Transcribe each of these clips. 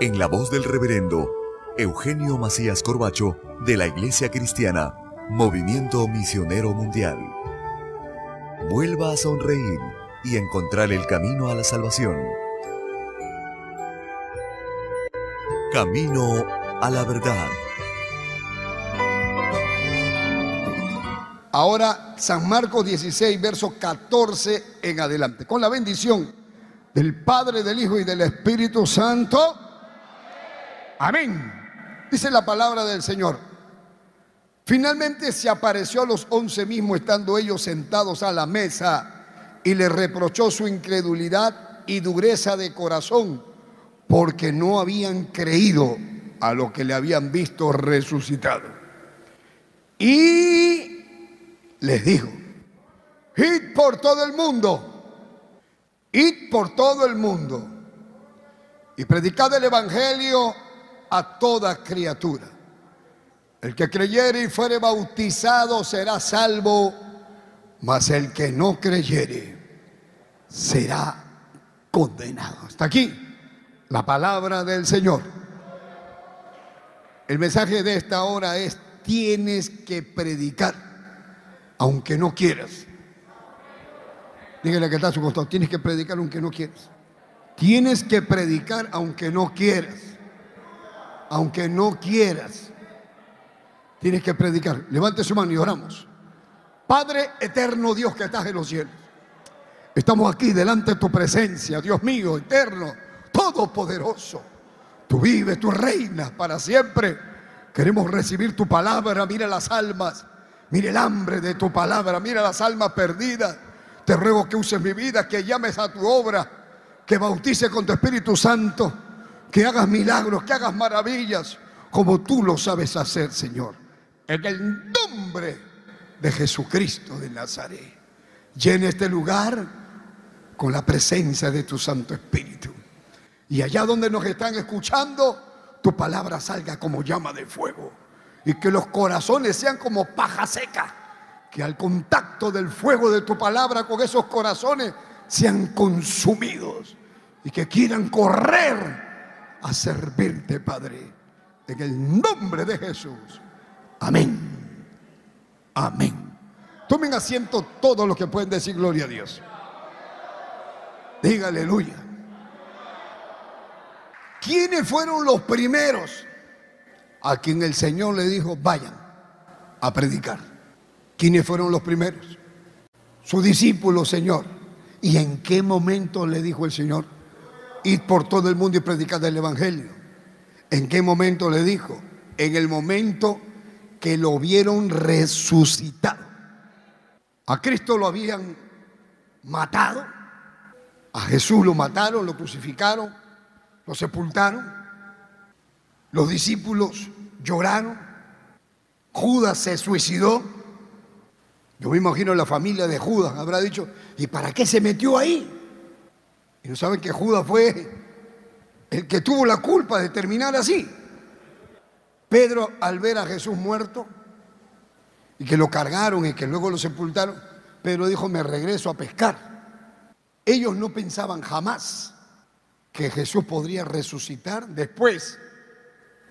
en la voz del reverendo Eugenio Macías Corbacho de la Iglesia Cristiana, Movimiento Misionero Mundial. Vuelva a sonreír y encontrar el camino a la salvación. Camino a la verdad. Ahora San Marcos 16, verso 14 en adelante. Con la bendición del Padre, del Hijo y del Espíritu Santo. Amén. Dice la palabra del Señor. Finalmente se apareció a los once mismos estando ellos sentados a la mesa y le reprochó su incredulidad y dureza de corazón porque no habían creído a lo que le habían visto resucitado. Y les dijo, id por todo el mundo, id por todo el mundo y predicad el Evangelio a toda criatura. El que creyere y fuere bautizado será salvo, mas el que no creyere será condenado. Hasta aquí la palabra del Señor. El mensaje de esta hora es, tienes que predicar, aunque no quieras. Dígale que está su costado, tienes que predicar aunque no quieras. Tienes que predicar aunque no quieras aunque no quieras. Tienes que predicar. Levante su mano y oramos. Padre eterno Dios que estás en los cielos. Estamos aquí delante de tu presencia, Dios mío, eterno, todopoderoso. Tú vives, tú reinas para siempre. Queremos recibir tu palabra. Mira las almas. Mira el hambre de tu palabra. Mira las almas perdidas. Te ruego que uses mi vida, que llames a tu obra, que bautice con tu Espíritu Santo que hagas milagros, que hagas maravillas, como tú lo sabes hacer, Señor. En el nombre de Jesucristo de Nazaret. Llena este lugar con la presencia de tu Santo Espíritu. Y allá donde nos están escuchando, tu palabra salga como llama de fuego. Y que los corazones sean como paja seca. Que al contacto del fuego de tu palabra con esos corazones sean consumidos. Y que quieran correr a servirte, Padre. En el nombre de Jesús. Amén. Amén. Tomen asiento todos los que pueden decir gloria a Dios. Diga aleluya. ¿Quiénes fueron los primeros a quien el Señor le dijo, vayan a predicar? ¿Quiénes fueron los primeros? Su discípulo, Señor. ¿Y en qué momento le dijo el Señor? Ir por todo el mundo y predicar el Evangelio. ¿En qué momento le dijo? En el momento que lo vieron resucitado. A Cristo lo habían matado, a Jesús lo mataron, lo crucificaron, lo sepultaron. Los discípulos lloraron. Judas se suicidó. Yo me imagino la familia de Judas habrá dicho, ¿y para qué se metió ahí? Y no saben que Judas fue el que tuvo la culpa de terminar así. Pedro, al ver a Jesús muerto, y que lo cargaron y que luego lo sepultaron, Pedro dijo, me regreso a pescar. Ellos no pensaban jamás que Jesús podría resucitar después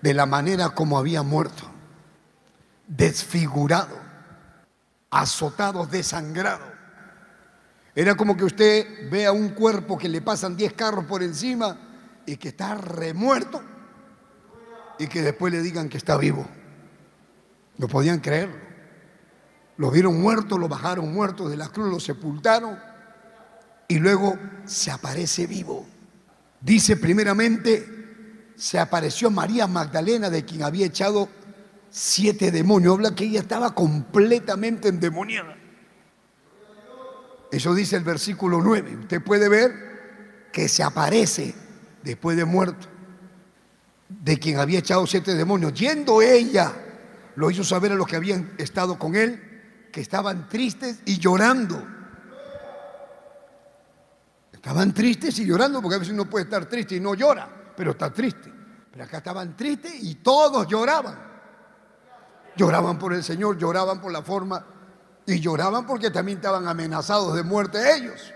de la manera como había muerto, desfigurado, azotado, desangrado. Era como que usted vea un cuerpo que le pasan 10 carros por encima y que está remuerto y que después le digan que está vivo. No podían creerlo. Lo vieron muerto, lo bajaron muerto de la cruz, lo sepultaron y luego se aparece vivo. Dice primeramente, se apareció María Magdalena de quien había echado siete demonios. Habla que ella estaba completamente endemoniada. Eso dice el versículo 9. Usted puede ver que se aparece después de muerto de quien había echado siete demonios. Yendo ella, lo hizo saber a los que habían estado con él, que estaban tristes y llorando. Estaban tristes y llorando, porque a veces uno puede estar triste y no llora, pero está triste. Pero acá estaban tristes y todos lloraban. Lloraban por el Señor, lloraban por la forma y lloraban porque también estaban amenazados de muerte ellos.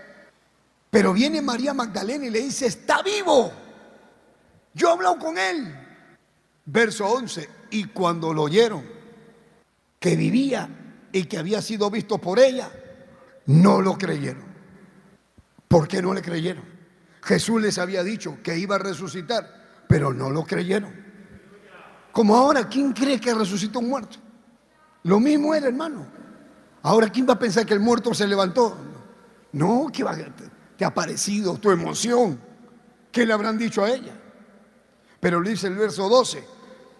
Pero viene María Magdalena y le dice, está vivo. Yo he hablado con él. Verso 11, y cuando lo oyeron, que vivía y que había sido visto por ella, no lo creyeron. ¿Por qué no le creyeron? Jesús les había dicho que iba a resucitar, pero no lo creyeron. Como ahora, ¿quién cree que resucitó un muerto? Lo mismo era, hermano. Ahora, ¿quién va a pensar que el muerto se levantó? No, que te ha parecido tu emoción. ¿Qué le habrán dicho a ella? Pero le dice el verso 12,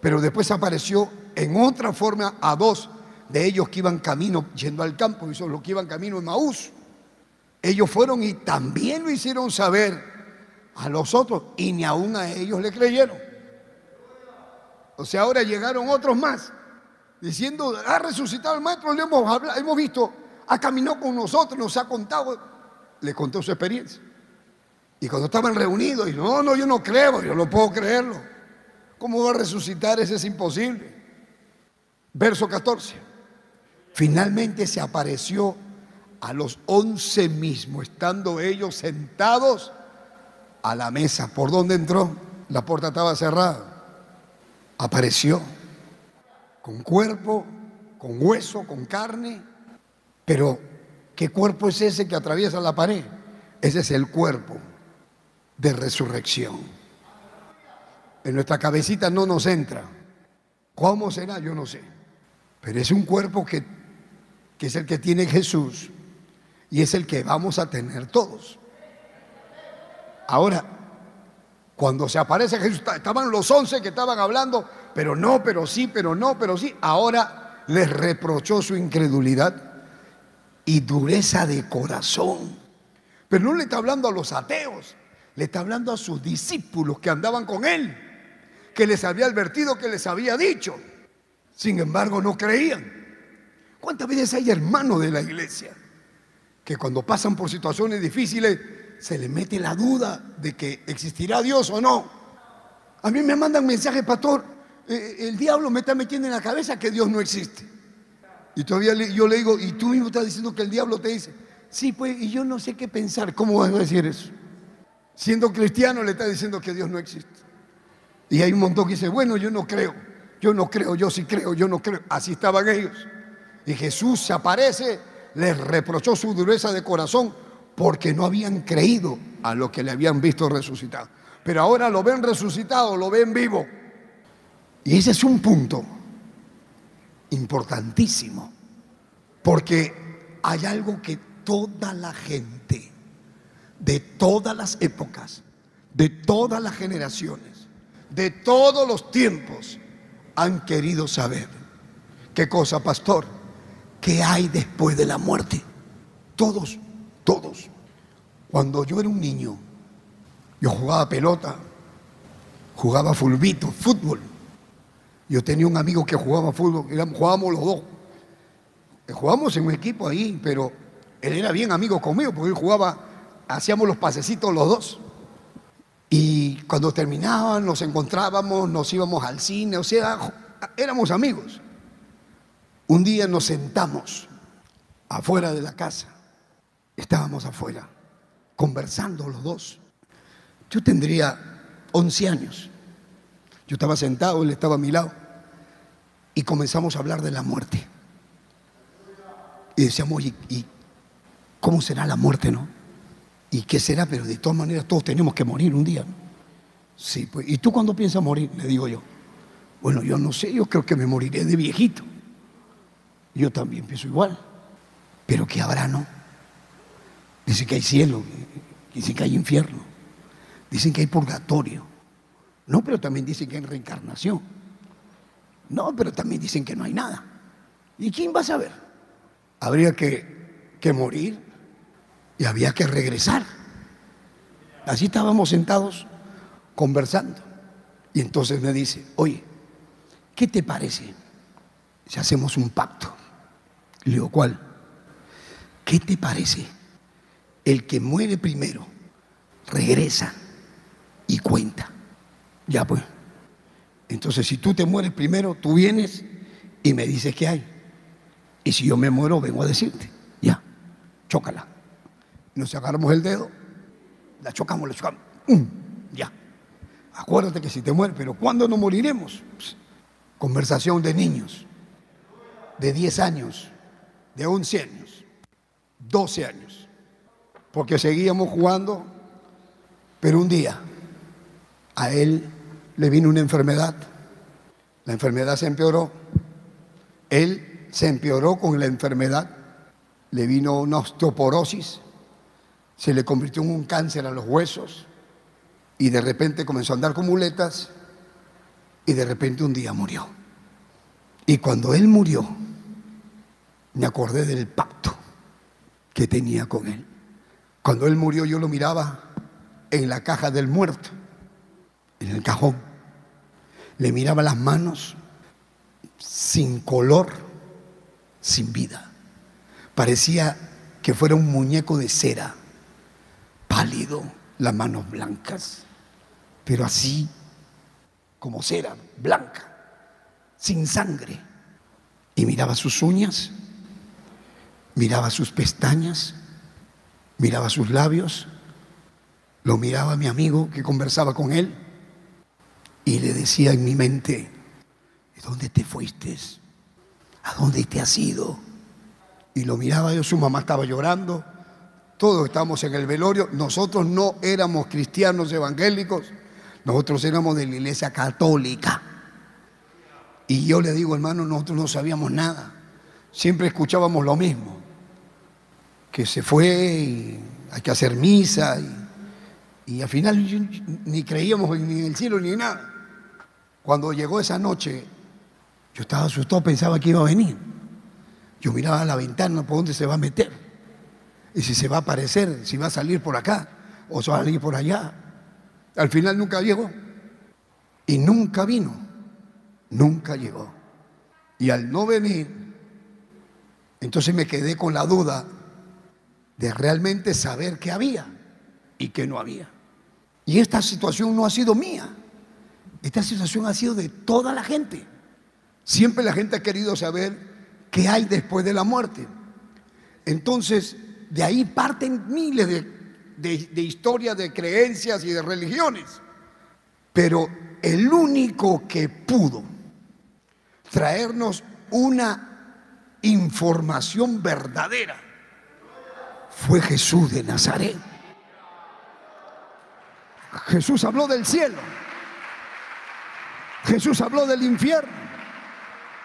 pero después apareció en otra forma a dos de ellos que iban camino yendo al campo, y son los que iban camino en Maús. Ellos fueron y también lo hicieron saber a los otros y ni aún a ellos le creyeron. O sea, ahora llegaron otros más diciendo, ha resucitado el maestro, le hemos, hemos visto, ha caminado con nosotros, nos ha contado, le contó su experiencia. Y cuando estaban reunidos, y no, no, yo no creo, yo no puedo creerlo. ¿Cómo va a resucitar? Ese es imposible. Verso 14. Finalmente se apareció a los once mismos, estando ellos sentados a la mesa. ¿Por dónde entró? La puerta estaba cerrada. Apareció con cuerpo, con hueso, con carne. Pero, ¿qué cuerpo es ese que atraviesa la pared? Ese es el cuerpo de resurrección. En nuestra cabecita no nos entra. ¿Cómo será? Yo no sé. Pero es un cuerpo que, que es el que tiene Jesús y es el que vamos a tener todos. Ahora, cuando se aparece Jesús, estaban los once que estaban hablando, pero no, pero sí, pero no, pero sí. Ahora les reprochó su incredulidad y dureza de corazón. Pero no le está hablando a los ateos, le está hablando a sus discípulos que andaban con él, que les había advertido, que les había dicho. Sin embargo, no creían. ¿Cuántas veces hay hermanos de la iglesia que cuando pasan por situaciones difíciles se les mete la duda de que existirá Dios o no. A mí me mandan mensajes, pastor, el diablo me está metiendo en la cabeza que Dios no existe. Y todavía yo le digo, y tú mismo estás diciendo que el diablo te dice, sí, pues, y yo no sé qué pensar, ¿cómo vas a decir eso? Siendo cristiano le está diciendo que Dios no existe. Y hay un montón que dice, bueno, yo no creo, yo no creo, yo sí creo, yo no creo. Así estaban ellos. Y Jesús se aparece les reprochó su dureza de corazón porque no habían creído a lo que le habían visto resucitado. Pero ahora lo ven resucitado, lo ven vivo. Y ese es un punto importantísimo, porque hay algo que toda la gente, de todas las épocas, de todas las generaciones, de todos los tiempos, han querido saber. ¿Qué cosa, pastor? ¿Qué hay después de la muerte? Todos, todos. Cuando yo era un niño, yo jugaba pelota, jugaba fulbito, fútbol. Yo tenía un amigo que jugaba fútbol, jugábamos los dos. Jugábamos en un equipo ahí, pero él era bien amigo conmigo, porque él jugaba, hacíamos los pasecitos los dos. Y cuando terminaban, nos encontrábamos, nos íbamos al cine, o sea, éramos amigos. Un día nos sentamos afuera de la casa. Estábamos afuera, conversando los dos. Yo tendría 11 años. Yo estaba sentado, él estaba a mi lado. Y comenzamos a hablar de la muerte. Y decíamos, ¿y, y cómo será la muerte, no? ¿Y qué será? Pero de todas maneras todos tenemos que morir un día. ¿no? Sí, pues. ¿Y tú cuándo piensas morir? Le digo yo. Bueno, yo no sé, yo creo que me moriré de viejito. Yo también pienso igual. Pero ¿qué habrá, no? Dicen que hay cielo, dicen que hay infierno, dicen que hay purgatorio. No, pero también dicen que hay reencarnación. No, pero también dicen que no hay nada. ¿Y quién va a saber? Habría que, que morir y había que regresar. Así estábamos sentados conversando. Y entonces me dice, oye, ¿qué te parece si hacemos un pacto? Le digo, ¿cuál? ¿Qué te parece? El que muere primero regresa y cuenta. Ya pues. Entonces, si tú te mueres primero, tú vienes y me dices qué hay. Y si yo me muero, vengo a decirte. Ya, chócala. Nos agarramos el dedo, la chocamos, la chocamos. ¡Um! Ya. Acuérdate que si te mueres, pero ¿cuándo nos moriremos? Conversación de niños, de 10 años, de 11 años, 12 años. Porque seguíamos jugando, pero un día a él le vino una enfermedad. La enfermedad se empeoró. Él se empeoró con la enfermedad. Le vino una osteoporosis se le convirtió en un cáncer a los huesos y de repente comenzó a andar con muletas y de repente un día murió. Y cuando él murió, me acordé del pacto que tenía con él. Cuando él murió yo lo miraba en la caja del muerto, en el cajón. Le miraba las manos sin color, sin vida. Parecía que fuera un muñeco de cera pálido, las manos blancas, pero así como cera, blanca, sin sangre. Y miraba sus uñas, miraba sus pestañas, miraba sus labios, lo miraba mi amigo que conversaba con él y le decía en mi mente, ¿de dónde te fuiste? ¿A dónde te has ido? Y lo miraba yo, su mamá estaba llorando todos estamos en el velorio. Nosotros no éramos cristianos evangélicos, nosotros éramos de la iglesia católica. Y yo le digo, hermano, nosotros no sabíamos nada. Siempre escuchábamos lo mismo. Que se fue y hay que hacer misa. Y, al final ni creíamos ni en el cielo ni en nada. Cuando llegó esa noche, yo estaba asustado, pensaba que iba a venir. Yo miraba la ventana por dónde se va a meter y si se va a aparecer, si va a salir por acá o se va a salir por allá. Al final nunca llegó. Y nunca vino. Nunca llegó. Y al no venir, entonces me quedé con la duda de realmente saber qué había y qué no había. Y esta situación no ha sido mía. Esta situación ha sido de toda la gente. Siempre la gente ha querido saber qué hay después de la muerte. Entonces, de ahí parten miles de, historias, de creencias y de religiones. Pero el único que pudo traernos una información verdadera fue Jesús de Nazaret. Jesús habló del cielo. Jesús habló del infierno.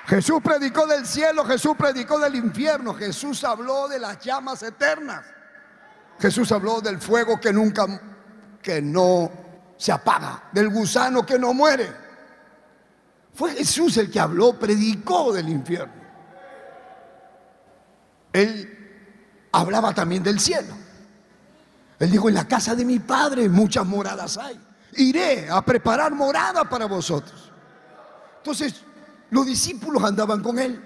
Jesús predicó del cielo, Jesús predicó del infierno, Jesús habló de las llamas eternas. Jesús habló del fuego que nunca, que no se apaga, del gusano que no muere. Fue Jesús el que habló, predicó del infierno. Él hablaba también del cielo. Él dijo, en la casa de mi padre muchas moradas hay. Iré a preparar morada para vosotros. Entonces, los discípulos andaban con él.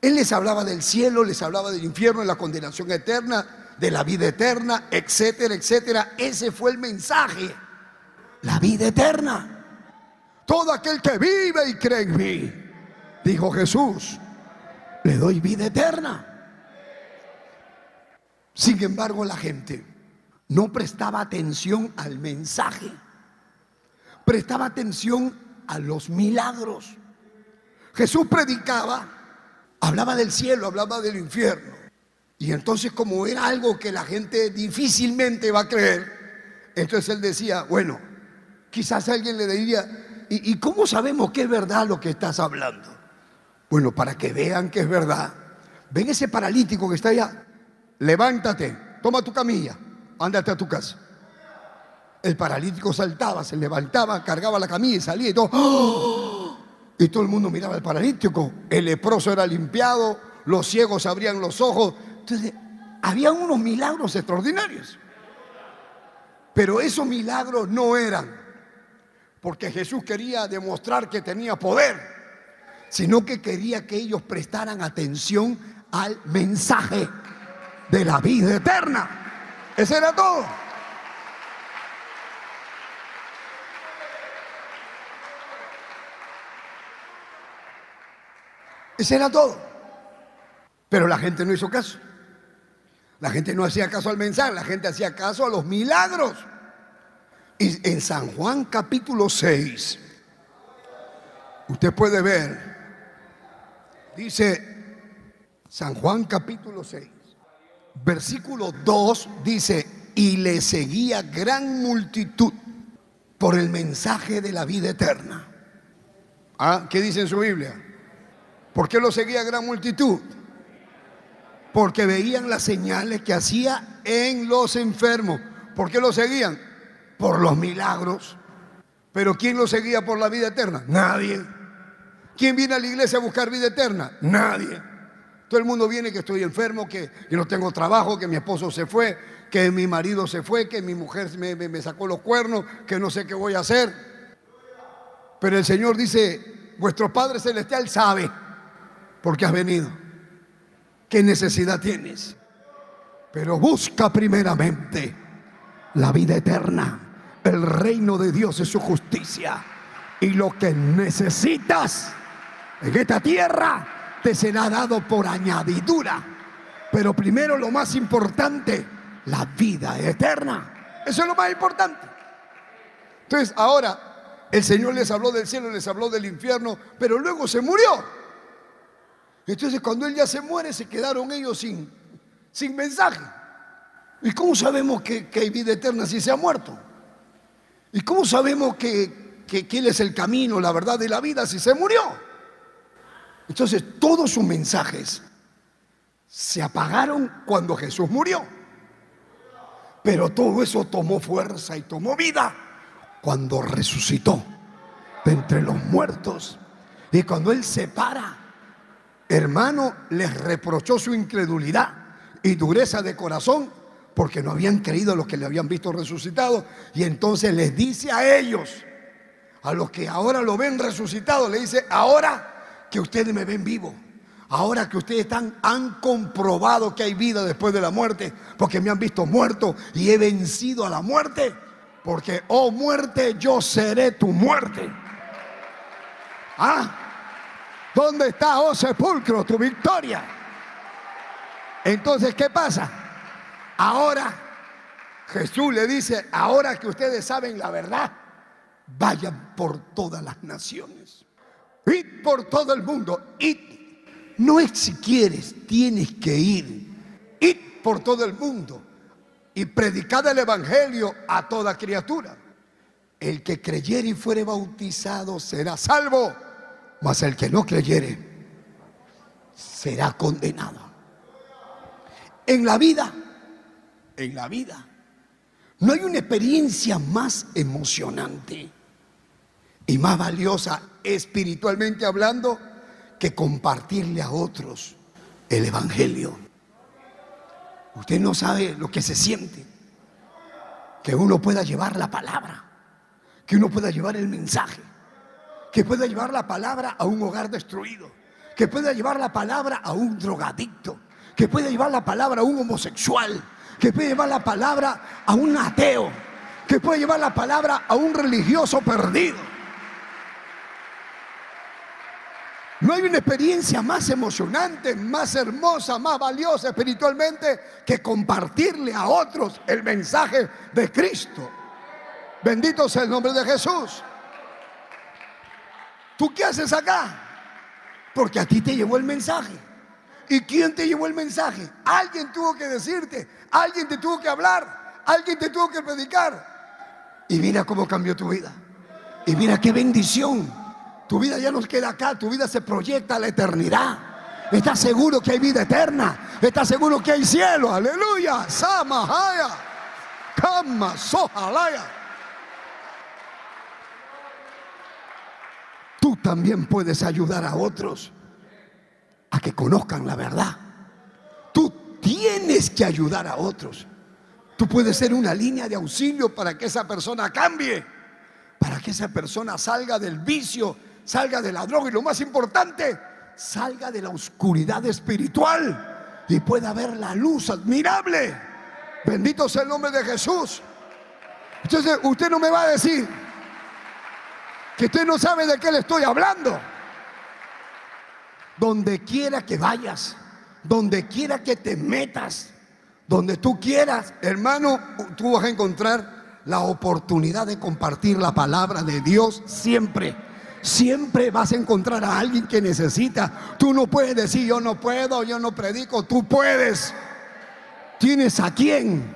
Él les hablaba del cielo, les hablaba del infierno, de la condenación eterna, de la vida eterna, etcétera, etcétera. Ese fue el mensaje. La vida eterna. Todo aquel que vive y cree en mí, dijo Jesús, le doy vida eterna. Sin embargo, la gente no prestaba atención al mensaje, prestaba atención a los milagros. Jesús predicaba, hablaba del cielo, hablaba del infierno. Y entonces como era algo que la gente difícilmente va a creer, entonces él decía, bueno, quizás alguien le diría, ¿y, ¿y cómo sabemos que es verdad lo que estás hablando? Bueno, para que vean que es verdad, ven ese paralítico que está allá, levántate, toma tu camilla, ándate a tu casa. El paralítico saltaba, se levantaba, cargaba la camilla y salía y todo. ¡Oh! Y todo el mundo miraba al paralítico. El leproso era limpiado, los ciegos abrían los ojos. Entonces, había unos milagros extraordinarios. Pero esos milagros no eran porque Jesús quería demostrar que tenía poder, sino que quería que ellos prestaran atención al mensaje de la vida eterna. Ese era todo. Ese era todo. Pero la gente no hizo caso. La gente no hacía caso al mensaje, la gente hacía caso a los milagros. Y en San Juan capítulo 6, usted puede ver, dice San Juan capítulo 6, versículo 2 dice, y le seguía gran multitud por el mensaje de la vida eterna. ¿Ah? ¿Qué dice en su Biblia? ¿Por qué lo seguía gran multitud? Porque veían las señales que hacía en los enfermos. ¿Por qué lo seguían? Por los milagros. Pero ¿quién lo seguía por la vida eterna? Nadie. ¿Quién viene a la iglesia a buscar vida eterna? Nadie. Todo el mundo viene que estoy enfermo, que yo no tengo trabajo, que mi esposo se fue, que mi marido se fue, que mi mujer me, me, me sacó los cuernos, que no sé qué voy a hacer. Pero el Señor dice, vuestro Padre Celestial sabe por qué has venido, qué necesidad tienes. Pero busca primeramente la vida eterna, el reino de Dios y su justicia. Y lo que necesitas en esta tierra te será dado por añadidura. Pero primero lo más importante, la vida eterna. Eso es lo más importante. Entonces ahora el Señor les habló del cielo, les habló del infierno, pero luego se murió. Entonces cuando Él ya se muere, se quedaron ellos sin, sin mensaje. ¿Y cómo sabemos que, que hay vida eterna si se ha muerto? ¿Y cómo sabemos que, que, que Él es el camino, la verdad y la vida si se murió? Entonces todos sus mensajes se apagaron cuando Jesús murió. Pero todo eso tomó fuerza y tomó vida cuando resucitó de entre los muertos. Y cuando Él se para, hermano, les reprochó su incredulidad y dureza de corazón porque no habían creído lo que le habían visto resucitado. Y entonces les dice a ellos, a los que ahora lo ven resucitado, le dice, ahora que ustedes me ven vivo, ahora que ustedes están, han comprobado que hay vida después de la muerte, porque me han visto muerto y he vencido a la muerte, porque, oh muerte, yo seré tu muerte. Ah, ¿dónde está, oh sepulcro, tu victoria? Entonces, ¿qué pasa? Ahora Jesús le dice, ahora que ustedes saben la verdad, vayan por todas las naciones. Id por todo el mundo. Id. No es si quieres, tienes que ir. Id por todo el mundo y predicad el Evangelio a toda criatura. El que creyere y fuere bautizado será salvo, mas el que no creyere será condenado. En la vida, en la vida, no hay una experiencia más emocionante y más valiosa espiritualmente hablando que compartirle a otros el Evangelio. Usted no sabe lo que se siente. Que uno pueda llevar la palabra, que uno pueda llevar el mensaje, que pueda llevar la palabra a un hogar destruido, que pueda llevar la palabra a un drogadicto, que pueda llevar la palabra a un homosexual, que pueda llevar la palabra a un ateo, que pueda llevar la palabra a un religioso perdido. No hay una experiencia más emocionante, más hermosa, más valiosa espiritualmente que compartirle a otros el mensaje de Cristo. Bendito sea el nombre de Jesús. ¿Tú qué haces acá? Porque a ti te llevó el mensaje. ¿Y quién te llevó el mensaje? Alguien tuvo que decirte, alguien te tuvo que hablar, alguien te tuvo que predicar. Y mira cómo cambió tu vida. Y mira qué bendición tu vida ya no queda acá, tu vida se proyecta a la eternidad. Estás seguro que hay vida eterna. Estás seguro que hay cielo. Aleluya. Samahaya. Kama Sohalaya. Tú también puedes ayudar a otros a que conozcan la verdad. Tú tienes que ayudar a otros. Tú puedes ser una línea de auxilio para que esa persona cambie, para que esa persona salga del vicio salga de la droga y lo más importante, salga de la oscuridad espiritual y pueda ver la luz admirable. Bendito sea el nombre de Jesús. Entonces usted no me va a decir que usted no sabe de qué le estoy hablando. Donde quiera que vayas, donde quiera que te metas, donde tú quieras, hermano, tú vas a encontrar la oportunidad de compartir la palabra de Dios siempre. Siempre vas a encontrar a alguien que necesita. Tú no puedes decir, yo no puedo, yo no predico. Tú puedes. ¿Tienes a quién?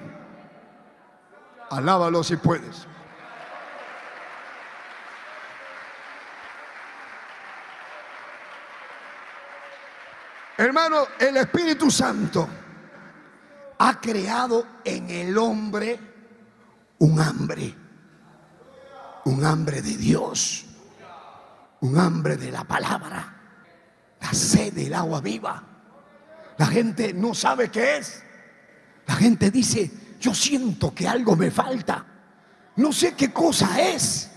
Alábalo si puedes. Hermano, el Espíritu Santo ha creado en el hombre un hambre, un hambre de Dios un hambre de la palabra, la sed del agua viva. La gente no sabe qué es. La gente dice, yo siento que algo me falta. No sé qué cosa es.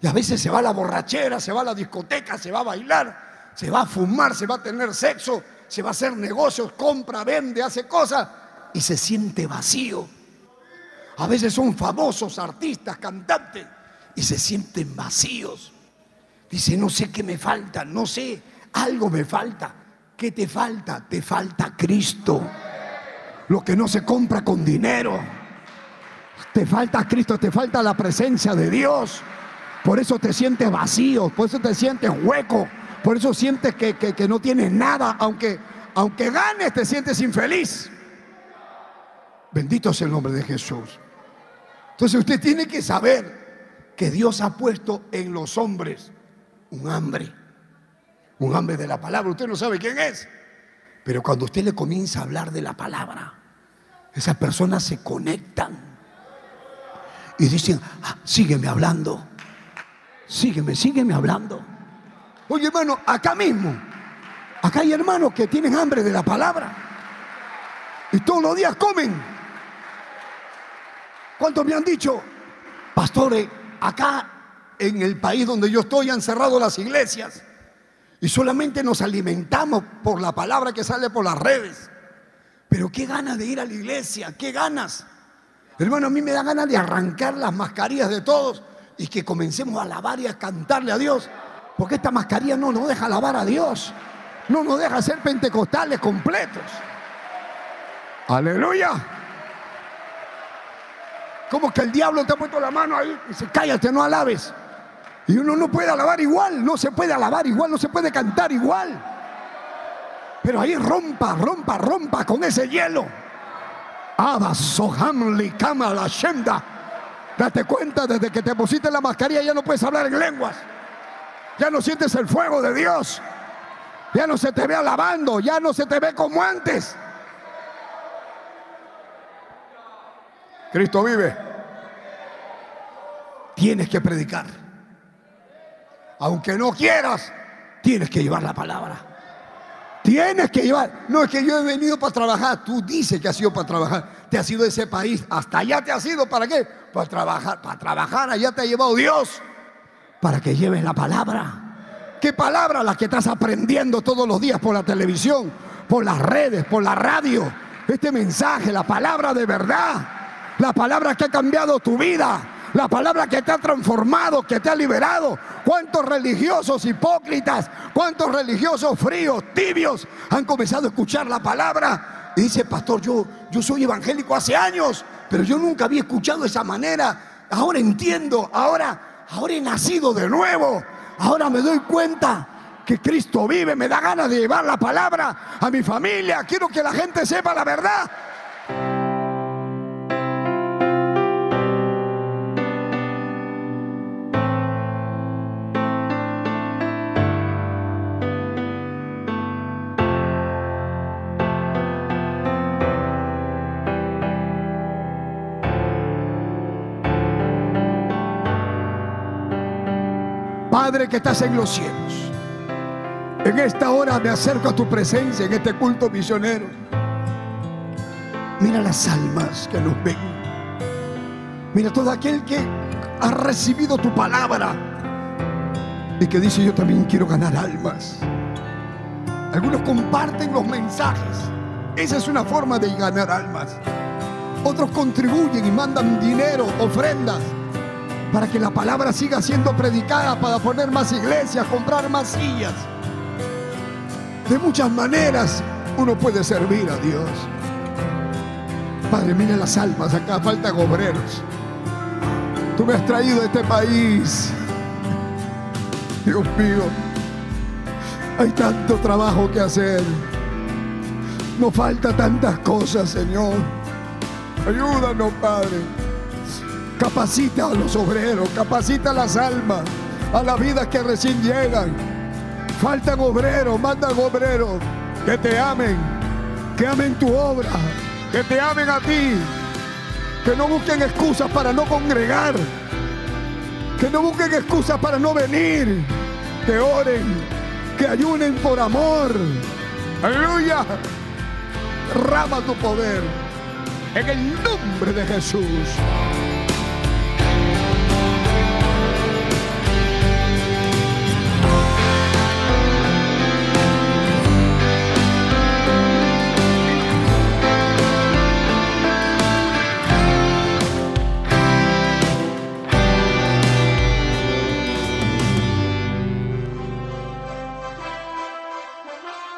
Y a veces se va a la borrachera, se va a la discoteca, se va a bailar, se va a fumar, se va a tener sexo, se va a hacer negocios, compra, vende, hace cosas y se siente vacío. A veces son famosos artistas, cantantes y se sienten vacíos. Dice, no sé qué me falta, no sé, algo me falta. ¿Qué te falta? Te falta Cristo. Lo que no se compra con dinero. Te falta Cristo, te falta la presencia de Dios. Por eso te sientes vacío, por eso te sientes hueco, por eso sientes que, que no tienes nada, aunque, aunque ganes te sientes infeliz. Bendito sea el nombre de Jesús. Entonces usted tiene que saber que Dios ha puesto en los hombres un hambre, un hambre de la palabra. Usted no sabe quién es, pero cuando usted le comienza a hablar de la palabra, esas personas se conectan y dicen, ah, sígueme hablando, sígueme, sígueme hablando. Oye hermano, acá mismo, acá hay hermanos que tienen hambre de la palabra y todos los días comen. ¿Cuántos me han dicho, pastores, acá en el país donde yo estoy han cerrado las iglesias y solamente nos alimentamos por la palabra que sale por las redes. Pero qué ganas de ir a la iglesia, qué ganas. Hermano, a mí me da ganas de arrancar las mascarillas de todos y que comencemos a alabar y a cantarle a Dios. Porque esta mascarilla no nos deja alabar a Dios. No nos deja ser pentecostales completos. Aleluya. Como que el diablo te ha puesto la mano ahí y dice, cállate, no alabes. Y uno no puede alabar igual, no se puede alabar igual, no se puede cantar igual. Pero ahí rompa, rompa, rompa con ese hielo. Kama la Shemda. Date cuenta, desde que te pusiste la mascarilla ya no puedes hablar en lenguas. Ya no sientes el fuego de Dios. Ya no se te ve alabando, ya no se te ve como antes. Cristo vive. Tienes que predicar aunque no quieras, tienes que llevar la palabra. Tienes que llevar. No es que yo he venido para trabajar. Tú dices que has sido para trabajar. Te has ido de ese país. Hasta allá te has ido. ¿Para qué? Para trabajar. Para trabajar. Allá te ha llevado Dios. Para que lleves la palabra. ¿Qué palabra? La que estás aprendiendo todos los días por la televisión, por las redes, por la radio. Este mensaje, la palabra de verdad. La palabra que ha cambiado tu vida la palabra que te ha transformado, que te ha liberado. ¿Cuántos religiosos hipócritas, cuántos religiosos fríos, tibios han comenzado a escuchar la palabra? Y dice, pastor, yo, yo soy evangélico hace años, pero yo nunca había escuchado de esa manera. Ahora entiendo, ahora, ahora he nacido de nuevo. Ahora me doy cuenta que Cristo vive, me da ganas de llevar la palabra a mi familia. Quiero que la gente sepa la verdad. Padre que estás en los cielos. En esta hora me acerco a tu presencia en este culto misionero. Mira las almas que nos ven. Mira todo aquel que ha recibido tu palabra y que dice yo también quiero ganar almas. Algunos comparten los mensajes. Esa es una forma de ganar almas. Otros contribuyen y mandan dinero, ofrendas, para que la palabra siga siendo predicada, para poner más iglesias, comprar más sillas. De muchas maneras uno puede servir a Dios. Padre, mira las almas, acá faltan obreros. Tú me has traído a este país. Dios mío, hay tanto trabajo que hacer. Nos falta tantas cosas, Señor. Ayúdanos, Padre. Capacita a los obreros, capacita a las almas, a las vidas que recién llegan Faltan obreros, mandan obreros que te amen, que amen tu obra, que te amen a ti, que no busquen excusas para no congregar, que no busquen excusas para no venir, que oren, que ayunen por amor. Aleluya. Rama tu poder en el nombre de Jesús.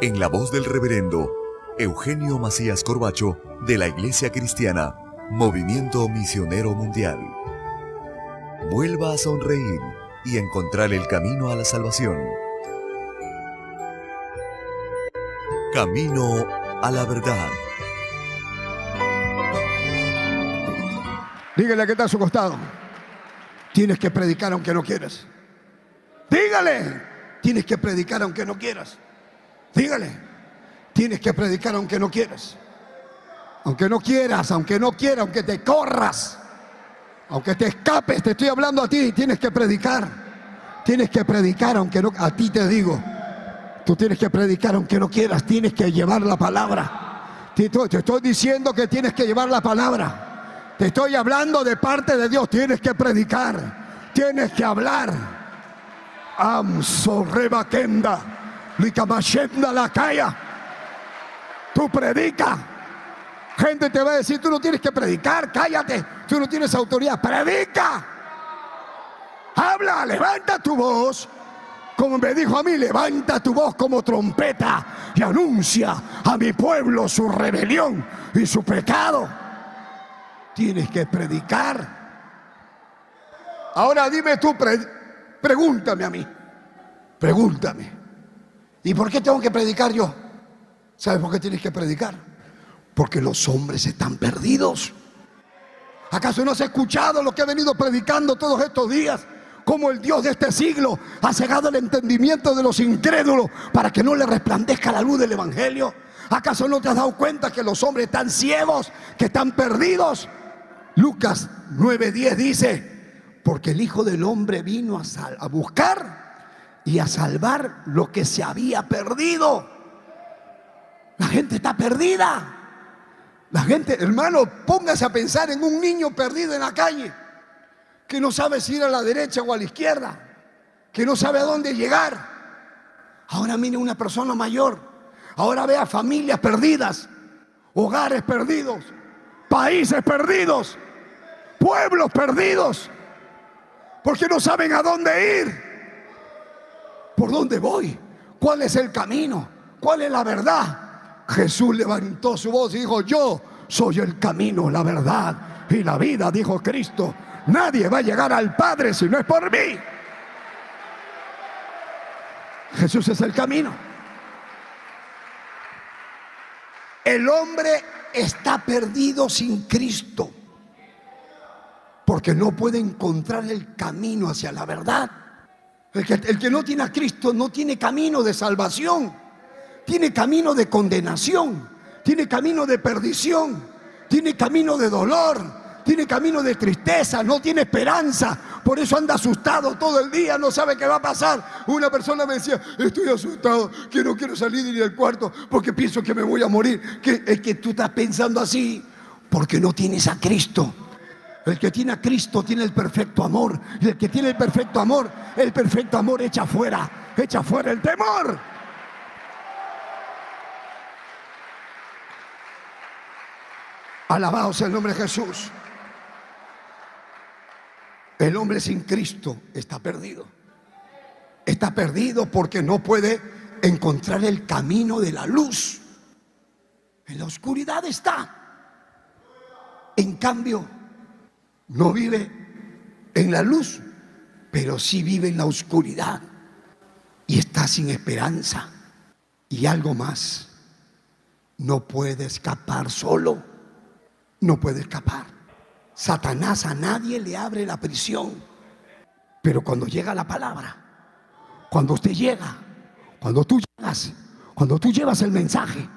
en la voz del reverendo Eugenio Macías Corbacho de la Iglesia Cristiana, Movimiento Misionero Mundial. Vuelva a sonreír y encontrar el camino a la salvación. Camino a la verdad. Dígale que está a su costado. Tienes que predicar aunque no quieras. Dígale, tienes que predicar aunque no quieras. Dígale. Tienes que predicar aunque no quieras. Aunque no quieras, aunque no quieras, aunque te corras, aunque te escapes, te estoy hablando a ti, tienes que predicar. Tienes que predicar aunque no, a ti te digo. Tú tienes que predicar aunque no quieras, tienes que llevar la palabra. Te estoy diciendo que tienes que llevar la palabra. Te estoy hablando de parte de Dios, tienes que predicar, tienes que hablar. Likamashenda la calla. Tú predica. Gente te va a decir, tú no tienes que predicar, cállate, tú no tienes autoridad, predica. Habla, levanta tu voz. Como me dijo a mí, levanta tu voz como trompeta y anuncia a mi pueblo su rebelión y su pecado. Tienes que predicar. Ahora dime tú, pregúntame a mí. Pregúntame. ¿Y por qué tengo que predicar yo? ¿Sabes por qué tienes que predicar? Porque los hombres están perdidos. ¿Acaso no has escuchado lo que ha venido predicando todos estos días? Como el Dios de este siglo ha cegado el entendimiento de los incrédulos para que no le resplandezca la luz del Evangelio. ¿Acaso no te has dado cuenta que los hombres están ciegos, que están perdidos? Lucas 9:10 dice, porque el Hijo del Hombre vino a, a buscar y a salvar lo que se había perdido. La gente está perdida. La gente, hermano, póngase a pensar en un niño perdido en la calle, que no sabe si ir a la derecha o a la izquierda, que no sabe a dónde llegar. Ahora mire una persona mayor, ahora vea familias perdidas, hogares perdidos, países perdidos, pueblos perdidos, porque no saben a dónde ir. ¿Por dónde voy? ¿Cuál es el camino? ¿Cuál es la verdad? Jesús levantó su voz y dijo, yo soy el camino, la verdad y la vida, dijo Cristo. Nadie va a llegar al Padre si no es por mí. Jesús es el camino. El hombre está perdido sin Cristo porque no puede encontrar el camino hacia la verdad. El que, no tiene a Cristo no tiene camino de salvación tiene camino de condenación, tiene camino de perdición, tiene camino de dolor, tiene camino de tristeza, no tiene esperanza. Por eso anda asustado todo el día, no sabe qué va a pasar. Una persona me decía, estoy asustado, que no quiero salir ni del cuarto porque pienso que me voy a morir. Es que tú estás pensando así porque no tienes a Cristo. El que tiene a Cristo tiene el perfecto amor. Y el que tiene el perfecto amor, el perfecto amor echa fuera, echa fuera el temor. Alabados el nombre de Jesús. El hombre sin Cristo está perdido. Está perdido porque no puede encontrar el camino de la luz. En la oscuridad está. En cambio, no vive en la luz, pero sí vive en la oscuridad. Y está sin esperanza. Y algo más, no puede escapar solo no puede escapar. Satanás a nadie le abre la prisión. Pero cuando llega la palabra, cuando usted llega, cuando tú llegas, cuando tú llevas el mensaje,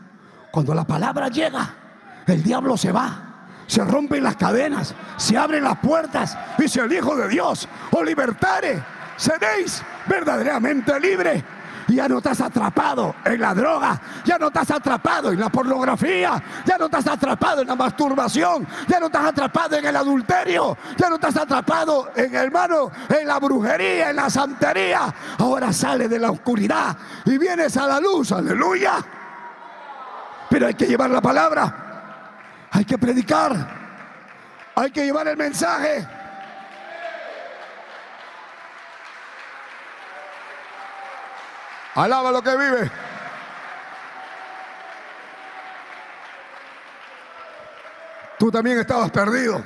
cuando la palabra llega, el diablo se va. Se rompen las cadenas, se abren las puertas. Dice el Hijo de Dios, o libertare, seréis verdaderamente libre. ya no estás atrapado en la droga, ya no estás atrapado en la pornografía, ya no estás atrapado en la masturbación, ya no estás atrapado en el adulterio, ya no estás atrapado en hermano, en la brujería, en la santería. Ahora sale de la oscuridad y vienes a la luz, aleluya. Pero hay que llevar la palabra, hay que predicar, hay que llevar el mensaje. Alaba lo que vive. Tú también estabas perdido.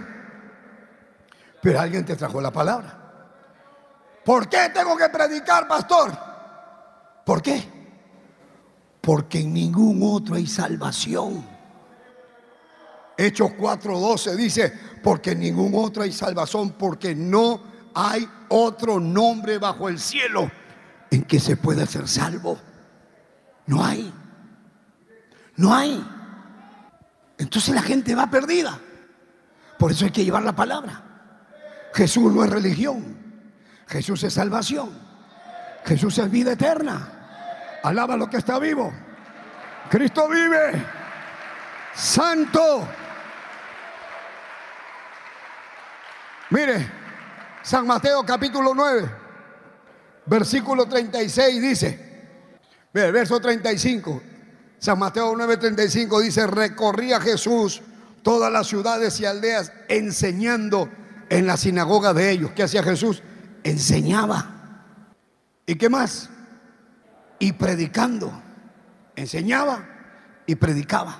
Pero alguien te trajo la palabra. ¿Por qué tengo que predicar, pastor? ¿Por qué? Porque en ningún otro hay salvación. Hechos 4:12 dice, porque ningún otro hay salvación, porque no hay otro nombre bajo el cielo en que se pueda ser salvo. No hay. No hay. Entonces la gente va perdida. Por eso hay que llevar la palabra. Jesús no es religión. Jesús es salvación. Jesús es vida eterna. Alaba lo que está vivo. Cristo vive. Santo. Mire, San Mateo capítulo 9 versículo 36 dice, el verso 35, San Mateo 9:35 dice, recorría Jesús todas las ciudades y aldeas enseñando en la sinagoga de ellos. ¿Qué hacía Jesús? Enseñaba. ¿Y qué más? Y predicando. Enseñaba y predicaba.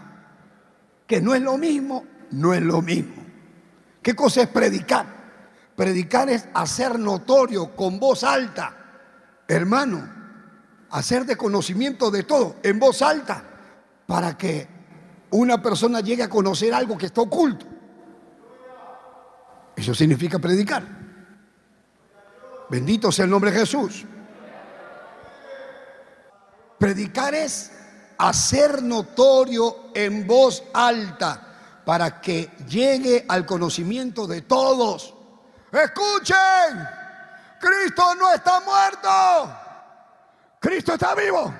Que no es lo mismo, no es lo mismo. ¿Qué cosa es predicar? Predicar es hacer notorio con voz alta hermano, hacer de conocimiento de todo en voz alta para que una persona llegue a conocer algo que está oculto. Eso significa predicar. Bendito sea el nombre de Jesús. Predicar es hacer notorio en voz alta para que llegue al conocimiento de todos. Escuchen. Cristo no está muerto. Cristo está vivo.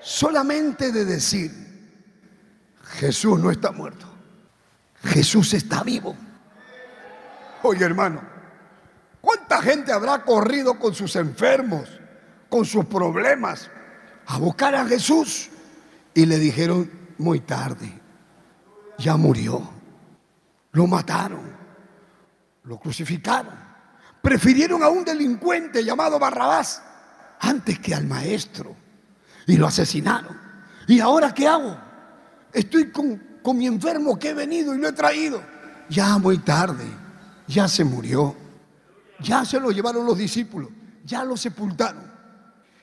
Solamente de decir, Jesús no está muerto. Jesús está vivo. Oye hermano, ¿cuánta gente habrá corrido con sus enfermos, con sus problemas, a buscar a Jesús? Y le dijeron, muy tarde, ya murió, lo mataron, lo crucificaron. Prefirieron a un delincuente llamado Barrabás antes que al maestro. Y lo asesinaron. ¿Y ahora qué hago? Estoy con, con mi enfermo que he venido y lo he traído. Ya muy tarde, ya se murió. Ya se lo llevaron los discípulos, ya lo sepultaron.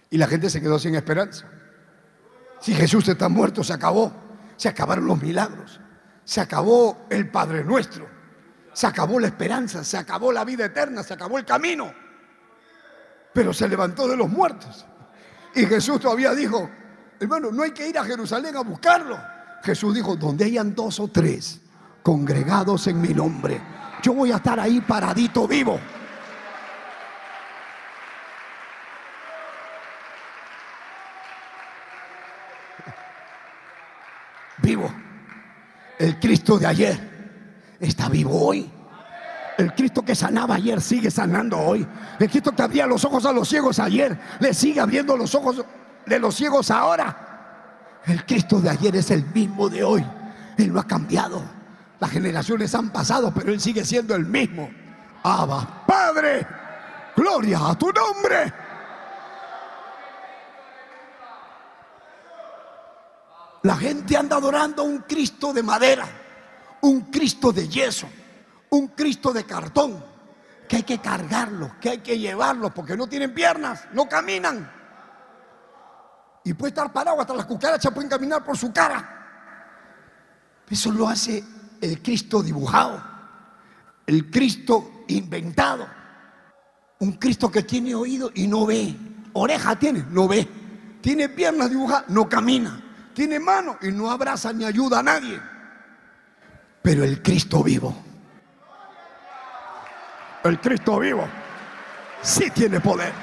Y la gente se quedó sin esperanza. Si Jesús está muerto, se acabó. Se acabaron los milagros. Se acabó el Padre Nuestro. Se acabó la esperanza, se acabó la vida eterna, se acabó el camino. Pero se levantó de los muertos. Y Jesús todavía dijo, hermano, no hay que ir a Jerusalén a buscarlo. Jesús dijo, donde hayan dos o tres congregados en mi nombre, yo voy a estar ahí paradito vivo. Vivo. El Cristo de ayer está vivo hoy. El Cristo que sanaba ayer sigue sanando hoy. El Cristo que abría los ojos a los ciegos ayer le sigue abriendo los ojos de los ciegos ahora. El Cristo de ayer es el mismo de hoy. Él no ha cambiado. Las generaciones han pasado, pero Él sigue siendo el mismo. Abba, Padre, gloria a tu nombre. La gente anda adorando a un Cristo de madera un Cristo de yeso, un Cristo de cartón, que hay que cargarlo, que hay que llevarlo, porque no tienen piernas, no caminan. Y puede estar parado, hasta las cucarachas pueden caminar por su cara. Eso lo hace el Cristo dibujado, el Cristo inventado, un Cristo que tiene oído y no ve, oreja tiene, no ve, tiene piernas dibujadas, no camina, tiene manos y no abraza ni ayuda a nadie. Pero el Cristo vivo, el Cristo vivo, sí tiene poder.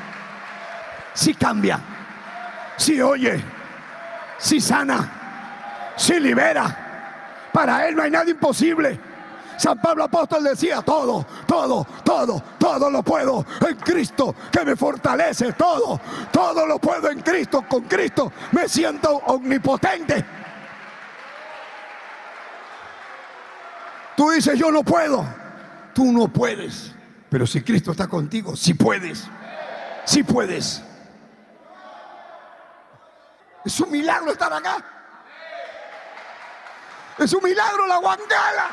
si cambia, si oye, si sana, si libera. Para Él no hay nada imposible. San Pablo apóstol decía, todo, todo, todo, todo lo puedo en Cristo que me fortalece, todo, todo lo puedo en Cristo, con Cristo me siento omnipotente. Tú dices, yo no puedo, tú no puedes, pero si Cristo está contigo, sí puedes, sí puedes. Es un milagro estar acá. Es un milagro la guangala.